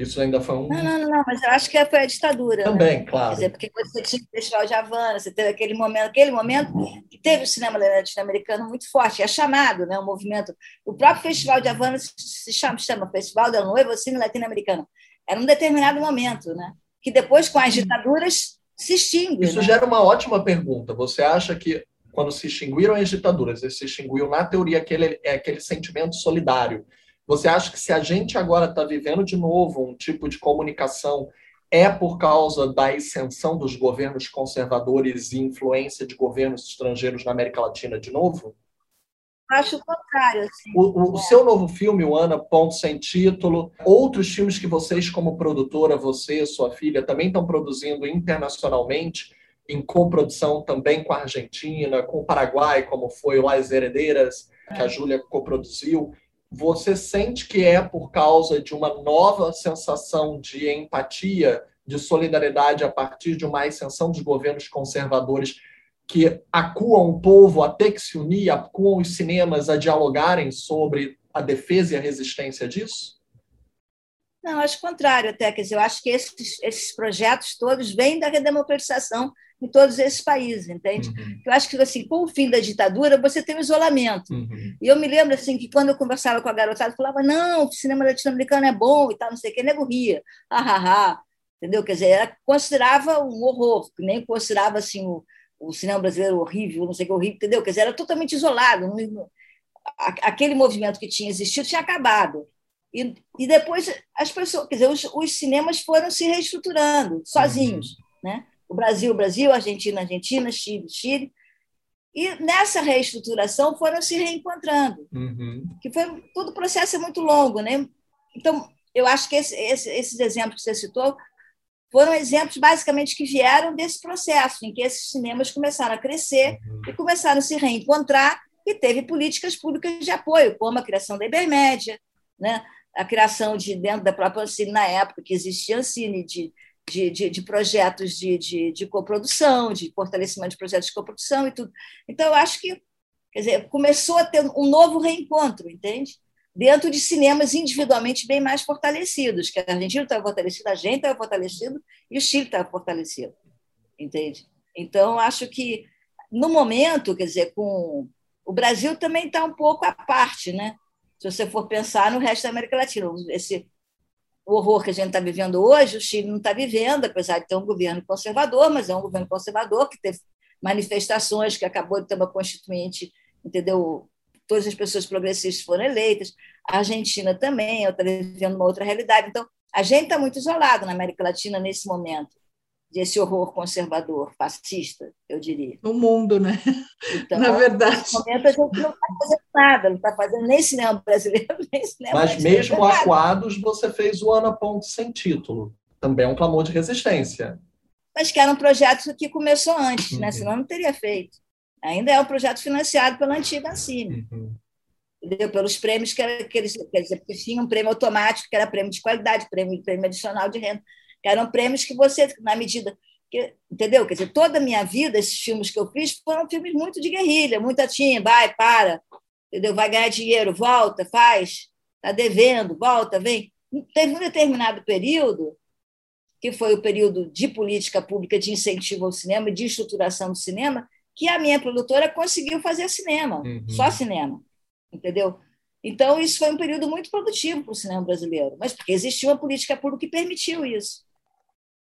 isso ainda foi um. Não, não, não, mas eu acho que foi a ditadura. Também, né? claro. Quer dizer, porque você tinha o Festival de Havana, você teve aquele momento, aquele momento que teve o cinema latino-americano muito forte, é chamado, né? O movimento. O próprio Festival de Havana se chama, chama Festival del Nuevo Cine Latino-Americano. Era um determinado momento, né? Que depois, com as ditaduras, se extingue. Isso né? gera uma ótima pergunta. Você acha que quando se extinguiram as ditaduras, se extinguiu, na teoria, aquele, é aquele sentimento solidário. Você acha que se a gente agora está vivendo de novo um tipo de comunicação é por causa da ascensão dos governos conservadores e influência de governos estrangeiros na América Latina de novo? Acho o contrário. Assim. O, o, é. seu novo filme, o Ana, Ponto Sem Título, outros filmes que vocês, como produtora, você, sua filha, também estão produzindo internacionalmente, em coprodução também com a Argentina, com o Paraguai, como foi o Las Heredeiras, que a é. Júlia coproduziu. Você sente que é por causa de uma nova sensação de empatia, de solidariedade a partir de uma ascensão dos governos conservadores que acuam o povo a ter que se unir, acuam os cinemas a dialogarem sobre a defesa e a resistência disso? Não, acho o contrário até. Quer dizer, eu acho que esses, esses projetos todos vêm da redemocratização em todos esses países, entende? Uhum. Eu acho que assim, com o fim da ditadura, você tem um isolamento. Uhum. E eu me lembro assim que quando eu conversava com a garotada, eu falava: "Não, o cinema latino-americano é bom" e tal, não sei o que, nego ria. Ah, ah, ah. Entendeu? Quer dizer, ela considerava um horror, nem considerava assim o, o cinema brasileiro horrível, não sei o que horrível, entendeu? Quer dizer, era totalmente isolado. Aquele movimento que tinha existido tinha acabado. E, e depois as pessoas, quer dizer, os, os cinemas foram se reestruturando sozinhos, uhum. né? O Brasil, Brasil, Argentina, Argentina, Chile, Chile. E nessa reestruturação foram se reencontrando, uhum. que foi todo o processo é muito longo, né? Então eu acho que esse, esse, esses exemplos que você citou foram exemplos basicamente que vieram desse processo em que esses cinemas começaram a crescer uhum. e começaram a se reencontrar e teve políticas públicas de apoio, como a criação da Ibermédia, né? a criação de dentro da própria Ancine na época que existia Ancine de de, de, de projetos de, de, de, coprodução, de fortalecimento de projetos de coprodução e tudo. Então, eu acho que quer dizer, começou a ter um novo reencontro, entende? Dentro de cinemas individualmente bem mais fortalecidos, que a Argentina estava fortalecida, a gente estava fortalecido e o Chile estava fortalecido, entende? Então, acho que, no momento, quer dizer, com o Brasil também está um pouco à parte, né? Se você for pensar no resto da América Latina, esse o horror que a gente está vivendo hoje, o Chile não está vivendo, apesar de ter um governo conservador, mas é um governo conservador que teve manifestações, que acabou de ter uma constituinte, entendeu? Todas as pessoas progressistas foram eleitas. A Argentina também está vivendo uma outra realidade. Então, A gente está muito isolado na América Latina nesse momento desse horror conservador, fascista, eu diria. No mundo, né? Então, Na verdade. Nesse momento a gente não está fazendo nada, não está fazendo nem cinema brasileiro, nem cinema Mas mesmo Aquados, você fez o Ana Ponte sem título. Também é um clamor de resistência. Mas que era um projeto que começou antes, né? uhum. né? senão não teria feito. Ainda é um projeto financiado pela antiga Ancine. Uhum. Pelos prêmios que, era, que eles quer dizer, porque tinha um prêmio automático, que era prêmio de qualidade, prêmio, prêmio adicional de renda eram prêmios que você, na medida que, entendeu? Quer dizer, toda a minha vida, esses filmes que eu fiz foram filmes muito de guerrilha, muita tinha, vai, para, entendeu? Vai ganhar dinheiro, volta, faz, está devendo, volta, vem. Teve um determinado período, que foi o período de política pública de incentivo ao cinema de estruturação do cinema, que a minha produtora conseguiu fazer cinema, uhum. só cinema, entendeu? Então, isso foi um período muito produtivo para o cinema brasileiro, mas porque existia uma política pública que permitiu isso.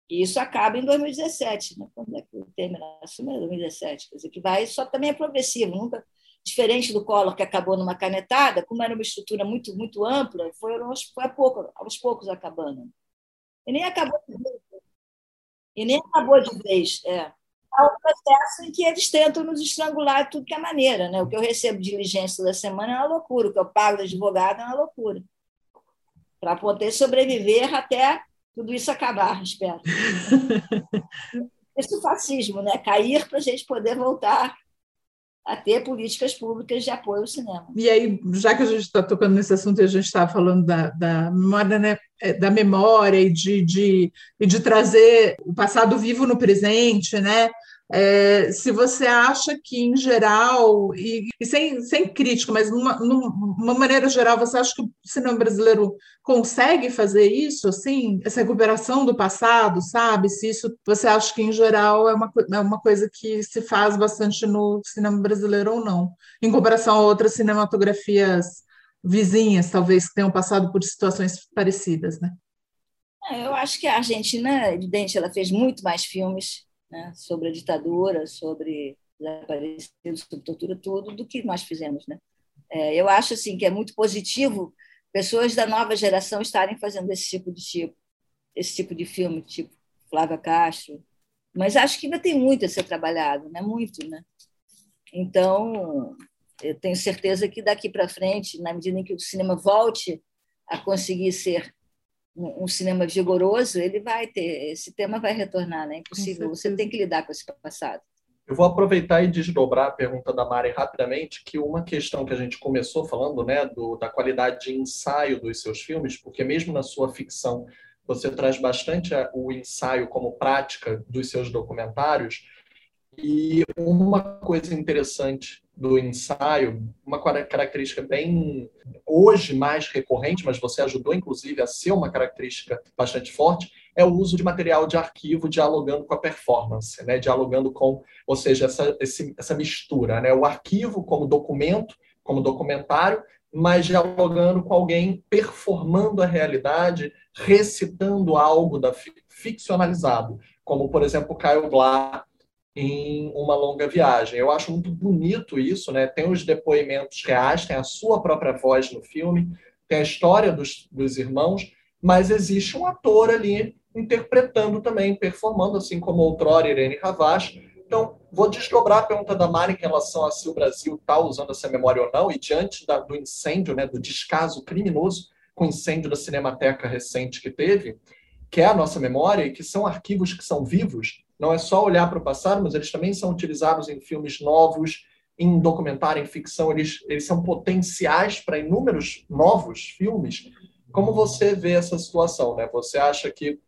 E isso acaba em 2017, né? Quando é que termina? Isso é 2017. Quer dizer, que vai, só também é progressivo, nunca diferente do Collor, que acabou numa canetada, como era uma estrutura muito, muito ampla, foi, foi a pouco, aos poucos acabando. E nem acabou de vez. E nem acabou de vez. É. Há um processo em que eles tentam nos estrangular de tudo que é maneira. Né? O que eu recebo de diligência da semana é uma loucura, o que eu pago de advogado é uma loucura. Para poder sobreviver até tudo isso acabar, espero. Esse fascismo, né? Cair para a gente poder voltar a ter políticas públicas de apoio ao cinema. E aí, já que a gente está tocando nesse assunto e a gente estava falando da, da memória, né, é, da memória e de, de, e de trazer o passado vivo no presente, né? É, se você acha que, em geral, e, e sem, sem crítica, mas numa, numa maneira geral, você acha que o cinema brasileiro consegue fazer isso, assim, essa recuperação do passado, sabe? Se isso você acha que, em geral, é uma, é uma coisa que se faz bastante no cinema brasileiro ou não, em comparação a outras cinematografias vizinhas, talvez, que tenham passado por situações parecidas, né? É, eu acho que a Argentina, evidente, ela fez muito mais filmes né, sobre a ditadura, sobre desaparecidos, sobre tortura, tudo do que nós fizemos. Né? É, eu acho assim que é muito positivo pessoas da nova geração estarem fazendo esse tipo de tipo, esse tipo de filme, tipo Flávia Castro, mas acho que ainda tem muito a ser trabalhado, né? Muito, né? Então, eu tenho certeza que daqui para frente, na medida em que o cinema volte a conseguir ser um cinema vigoroso, ele vai ter, esse tema vai retornar, né? É impossível, você tem que lidar com esse passado. Eu vou aproveitar e desdobrar a pergunta da Mari rapidamente, que uma questão que a gente começou falando, né, do, da qualidade de ensaio dos seus filmes, porque mesmo na sua ficção você traz bastante o ensaio como prática dos seus documentários, e uma coisa interessante do ensaio, uma característica bem hoje mais recorrente, mas você ajudou inclusive a ser uma característica bastante forte, é o uso de material de arquivo dialogando com a performance, né? dialogando com, ou seja, essa, esse, essa mistura, né? o arquivo como documento, como documentário, mas dialogando com alguém performando a realidade, recitando algo da ficcionalizado, como por exemplo Caio Blá em uma longa viagem. Eu acho muito bonito isso, né? Tem os depoimentos reais, tem a sua própria voz no filme, tem a história dos, dos irmãos, mas existe um ator ali interpretando também, performando, assim como outrora Irene Ravache. Então, vou desdobrar a pergunta da Mari em relação a se o Brasil está usando essa memória ou não, e diante da, do incêndio, né, do descaso criminoso com o incêndio da Cinemateca recente que teve, que é a nossa memória, e que são arquivos que são vivos, não é só olhar para o passado, mas eles também são utilizados em filmes novos, em documentário, em ficção, eles, eles são potenciais para inúmeros novos filmes. Como você vê essa situação? Né? Você acha que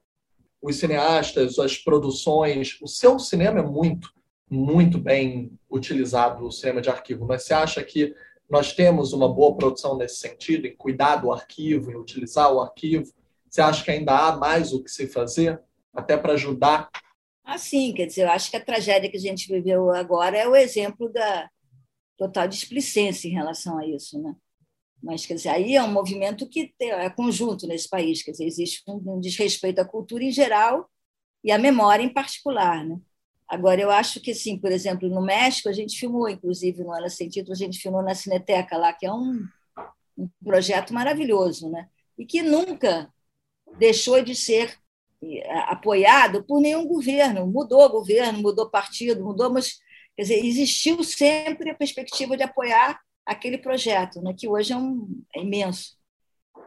os cineastas, as produções, o seu cinema é muito, muito bem utilizado, o cinema de arquivo, mas você acha que nós temos uma boa produção nesse sentido, em cuidar do arquivo, em utilizar o arquivo? Você acha que ainda há mais o que se fazer, até para ajudar Assim, quer dizer, eu acho que a tragédia que a gente viveu agora é o exemplo da total displicência em relação a isso, né? Mas, quer dizer, aí é um movimento que é conjunto nesse país, quer dizer, existe um desrespeito à cultura em geral e à memória em particular, né? Agora, eu acho que, sim, por exemplo, no México, a gente filmou, inclusive, no Ana Sem Título, a gente filmou na Cineteca lá, que é um, um projeto maravilhoso, né? E que nunca deixou de ser apoiado por nenhum governo. Mudou governo, mudou partido, mudou, mas quer dizer, existiu sempre a perspectiva de apoiar aquele projeto, né, que hoje é, um, é imenso.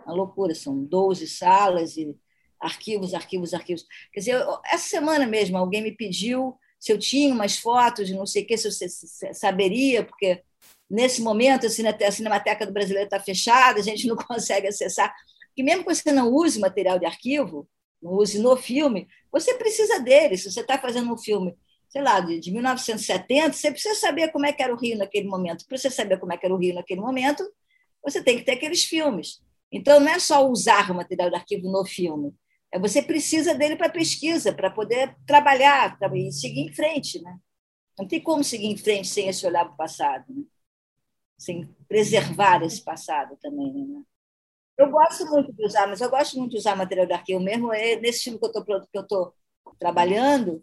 Uma loucura, são 12 salas e arquivos, arquivos, arquivos. Quer dizer, essa semana mesmo alguém me pediu se eu tinha umas fotos não sei o que, se eu saberia, porque nesse momento a Cinemateca do Brasileiro está fechada, a gente não consegue acessar. E mesmo que você não use material de arquivo, não use no filme, você precisa dele. Se você está fazendo um filme, sei lá, de, de 1970, você precisa saber como é que era o Rio naquele momento. Para você saber como é que era o Rio naquele momento, você tem que ter aqueles filmes. Então, não é só usar o material de arquivo no filme, é você precisa dele para pesquisa, para poder trabalhar e seguir em frente. Né? Não tem como seguir em frente sem esse olhar para o passado, né? sem preservar esse passado também. Né? Eu gosto muito de usar, mas eu gosto muito de usar material de arquivo mesmo. É, nesse filme que eu estou trabalhando,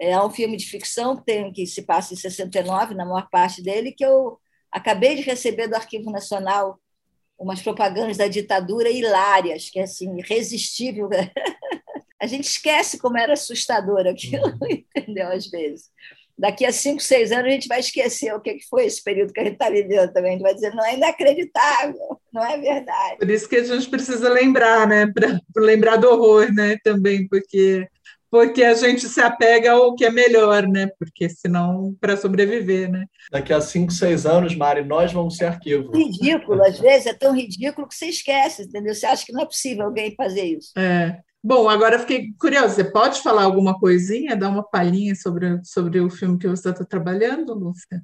é um filme de ficção que, tem, que se passa em 69, na maior parte dele, que eu acabei de receber do Arquivo Nacional umas propagandas da ditadura hilárias, que é assim, irresistível. a gente esquece como era assustador aquilo, uhum. entendeu? Às vezes. Daqui a cinco, seis anos a gente vai esquecer o que foi esse período que a gente está vivendo também. A gente vai dizer, não é inacreditável, não é verdade. Por isso que a gente precisa lembrar, né? Para lembrar do horror, né? Também, porque porque a gente se apega ao que é melhor, né? Porque senão, para sobreviver, né? Daqui a cinco, seis anos, Mari, nós vamos ser arquivo. Ridículo, às vezes é tão ridículo que você esquece, entendeu? Você acha que não é possível alguém fazer isso. É. Bom, agora fiquei curiosa. Você pode falar alguma coisinha, dar uma palhinha sobre, sobre o filme que você está trabalhando, Lúcia?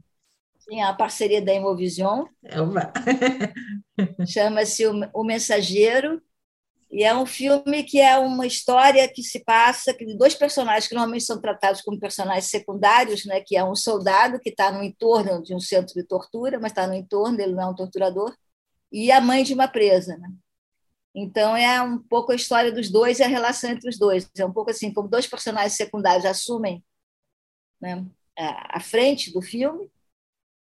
Sim, a parceria da Imovision. Chama-se O Mensageiro e é um filme que é uma história que se passa de dois personagens que normalmente são tratados como personagens secundários, né? que é um soldado que está no entorno de um centro de tortura, mas está no entorno, ele não é um torturador, e a mãe de uma presa. Né? Então é um pouco a história dos dois e a relação entre os dois. É um pouco assim, como dois personagens secundários assumem né, a frente do filme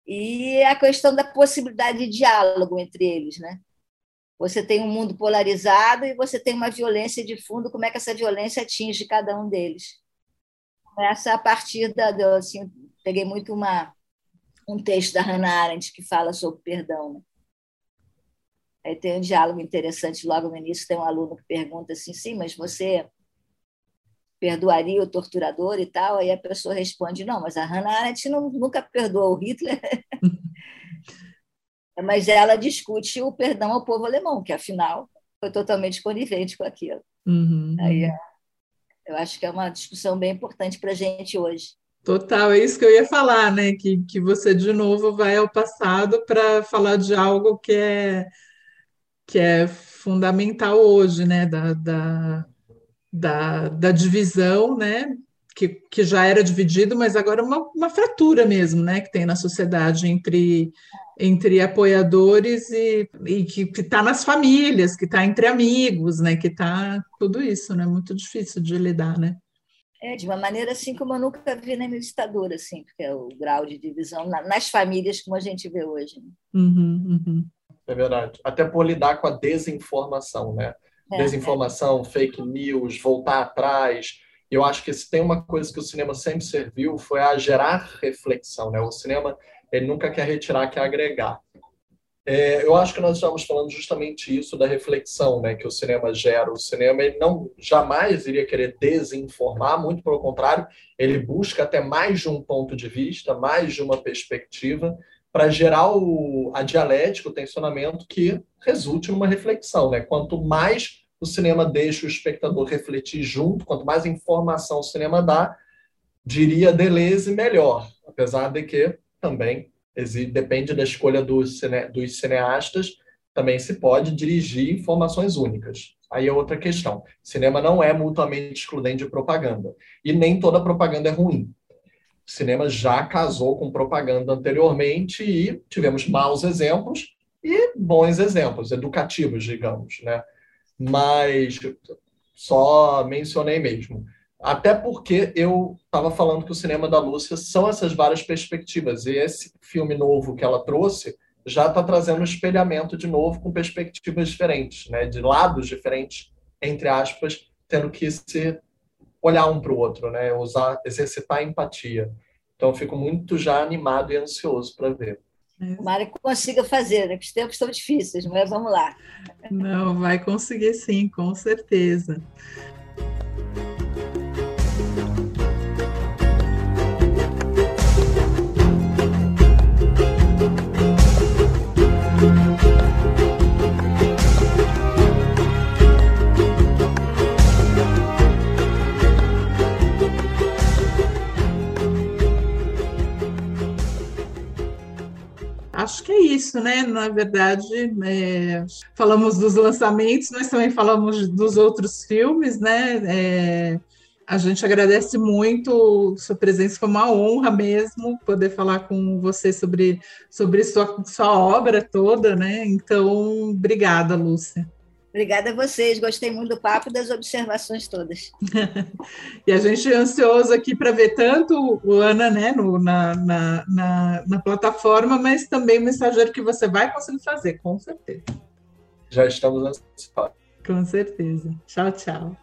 e a questão da possibilidade de diálogo entre eles, né? Você tem um mundo polarizado e você tem uma violência de fundo. Como é que essa violência atinge cada um deles? Começa a partir da. Assim, peguei muito uma, um texto da Hannah Arendt que fala sobre perdão. Né? Aí tem um diálogo interessante logo no início. Tem um aluno que pergunta assim: sim, mas você perdoaria o torturador e tal? Aí a pessoa responde: não, mas a Hannah Arendt não, nunca perdoou o Hitler. mas ela discute o perdão ao povo alemão, que afinal foi totalmente conivente com aquilo. Uhum. Aí, é, eu acho que é uma discussão bem importante para a gente hoje. Total, é isso que eu ia falar, né? Que, que você de novo vai ao passado para falar de algo que é, que é fundamental hoje, né? Da, da, da, da divisão, né? Que, que já era dividido, mas agora uma, uma fratura mesmo, né? Que tem na sociedade entre entre apoiadores e, e que está nas famílias, que está entre amigos, né? Que está tudo isso, né? Muito difícil de lidar, né? É, de uma maneira assim como eu nunca vi na minha ditadura, assim, porque é o grau de divisão nas famílias como a gente vê hoje. Né? Uhum, uhum. É verdade. Até por lidar com a desinformação, né? É, desinformação, é. fake news, voltar atrás. Eu acho que se tem uma coisa que o cinema sempre serviu foi a gerar reflexão, né? O cinema ele nunca quer retirar, quer agregar. É, eu acho que nós estamos falando justamente isso da reflexão né, que o cinema gera. O cinema ele não jamais iria querer desinformar, muito pelo contrário, ele busca até mais de um ponto de vista, mais de uma perspectiva, para gerar o, a dialética, o tensionamento que resulte numa reflexão. Né? Quanto mais o cinema deixa o espectador refletir junto, quanto mais informação o cinema dá, diria Deleuze melhor, apesar de que também depende da escolha dos, cine, dos cineastas, também se pode dirigir informações únicas. Aí é outra questão. Cinema não é mutuamente excludente de propaganda. E nem toda propaganda é ruim. O cinema já casou com propaganda anteriormente e tivemos maus exemplos e bons exemplos, educativos, digamos. Né? Mas só mencionei mesmo. Até porque eu estava falando que o cinema da Lúcia são essas várias perspectivas. E esse filme novo que ela trouxe já está trazendo um espelhamento de novo com perspectivas diferentes, né? de lados diferentes entre aspas, tendo que se olhar um para o outro, né? Usar, exercitar a empatia. Então, eu fico muito já animado e ansioso para ver. Tomara que consiga fazer, né? Porque os tempos estão difíceis, mas vamos lá. Não, vai conseguir sim, com certeza. Acho que é isso, né? Na verdade, é, falamos dos lançamentos, nós também falamos dos outros filmes, né? É, a gente agradece muito sua presença, foi uma honra mesmo poder falar com você sobre, sobre sua, sua obra toda, né? Então, obrigada, Lúcia. Obrigada a vocês, gostei muito do papo e das observações todas. e a gente é ansioso aqui para ver tanto o Ana né, no, na, na, na, na, plataforma, mas também o mensageiro que você vai conseguir fazer, com certeza. Já estamos antecipados. Com certeza. Tchau, tchau.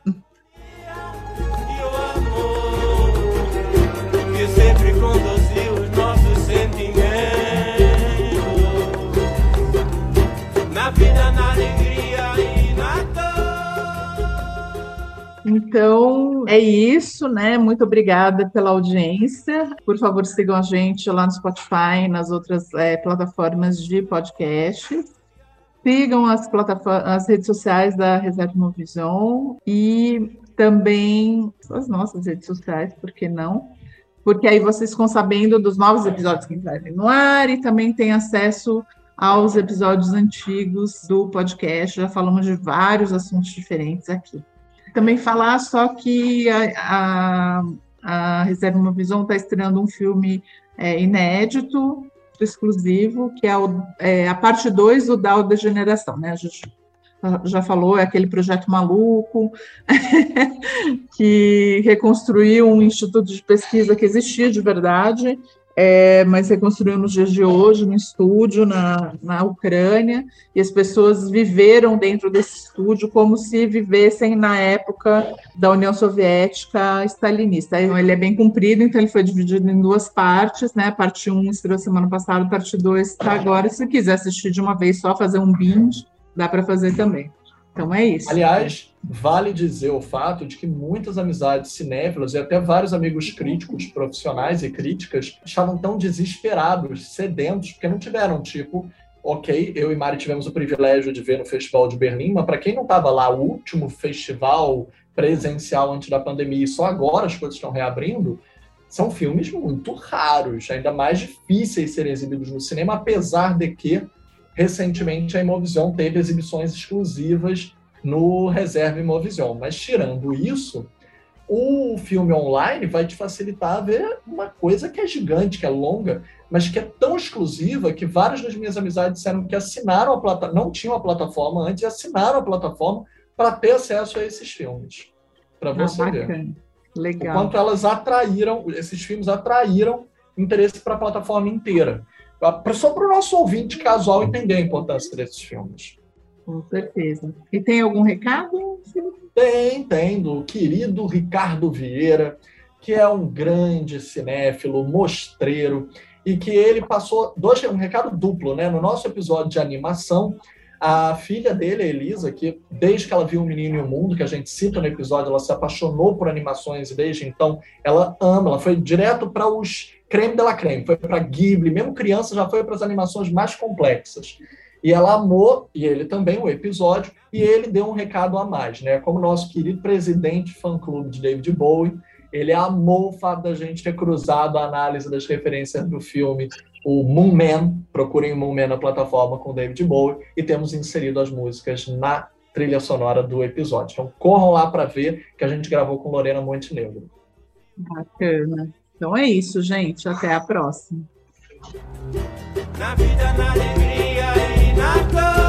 que sempre conduziu os nossos sentimentos Então, é isso, né? Muito obrigada pela audiência. Por favor, sigam a gente lá no Spotify, nas outras é, plataformas de podcast. Sigam as, as redes sociais da Reserva Movision e também as nossas redes sociais, por que não? Porque aí vocês ficam sabendo dos novos episódios que entrarem no ar e também tem acesso aos episódios antigos do podcast. Já falamos de vários assuntos diferentes aqui. Também falar só que a, a, a Reserva Uma Visão está estreando um filme é, inédito, exclusivo, que é, o, é a parte 2 do DAO Degeneração, né? A gente já falou, é aquele projeto maluco que reconstruiu um instituto de pesquisa que existia de verdade é, mas reconstruiu nos dias de hoje, no estúdio, na, na Ucrânia, e as pessoas viveram dentro desse estúdio como se vivessem na época da União Soviética stalinista. Então, ele é bem comprido, então ele foi dividido em duas partes, né? Parte 1 um estreou semana passada, parte 2 está agora. Se quiser assistir de uma vez só, fazer um binge, dá para fazer também. Então é isso. Aliás, vale dizer o fato de que muitas amizades cinéfilas e até vários amigos críticos, profissionais e críticas, estavam tão desesperados, sedentos, porque não tiveram, tipo, ok, eu e Mari tivemos o privilégio de ver no Festival de Berlim, mas para quem não estava lá, o último festival presencial antes da pandemia e só agora as coisas estão reabrindo, são filmes muito raros, ainda mais difíceis de serem exibidos no cinema, apesar de que recentemente a Imovision teve exibições exclusivas no Reserva Imovision. Mas tirando isso, o filme online vai te facilitar a ver uma coisa que é gigante, que é longa, mas que é tão exclusiva que várias das minhas amizades disseram que assinaram a plataforma, não tinham a plataforma antes, e assinaram a plataforma para ter acesso a esses filmes. Para ah, você ah, ver. Legal. O quanto elas atraíram, esses filmes atraíram interesse para a plataforma inteira. Só para o nosso ouvinte casual entender a importância desses filmes. Com certeza. E tem algum recado? Tem, tem, do querido Ricardo Vieira, que é um grande cinéfilo, mostreiro, e que ele passou dois, um recado duplo, né? No nosso episódio de animação, a filha dele, a Elisa, que desde que ela viu O Menino e o Mundo, que a gente cita no episódio, ela se apaixonou por animações e desde então ela ama, ela foi direto para os creme de la creme, foi para Ghibli, mesmo criança já foi para as animações mais complexas. E ela amou, e ele também, o episódio, e ele deu um recado a mais, né? Como nosso querido presidente fã-clube de David Bowie, ele amou o fato da gente ter cruzado a análise das referências do filme o Moon Man, procurem o Moon Man na plataforma com David Bowie, e temos inserido as músicas na trilha sonora do episódio. Então corram lá para ver que a gente gravou com Lorena Montenegro. Bacana. Então é isso, gente. Até a próxima. Na vida, na alegria Renato.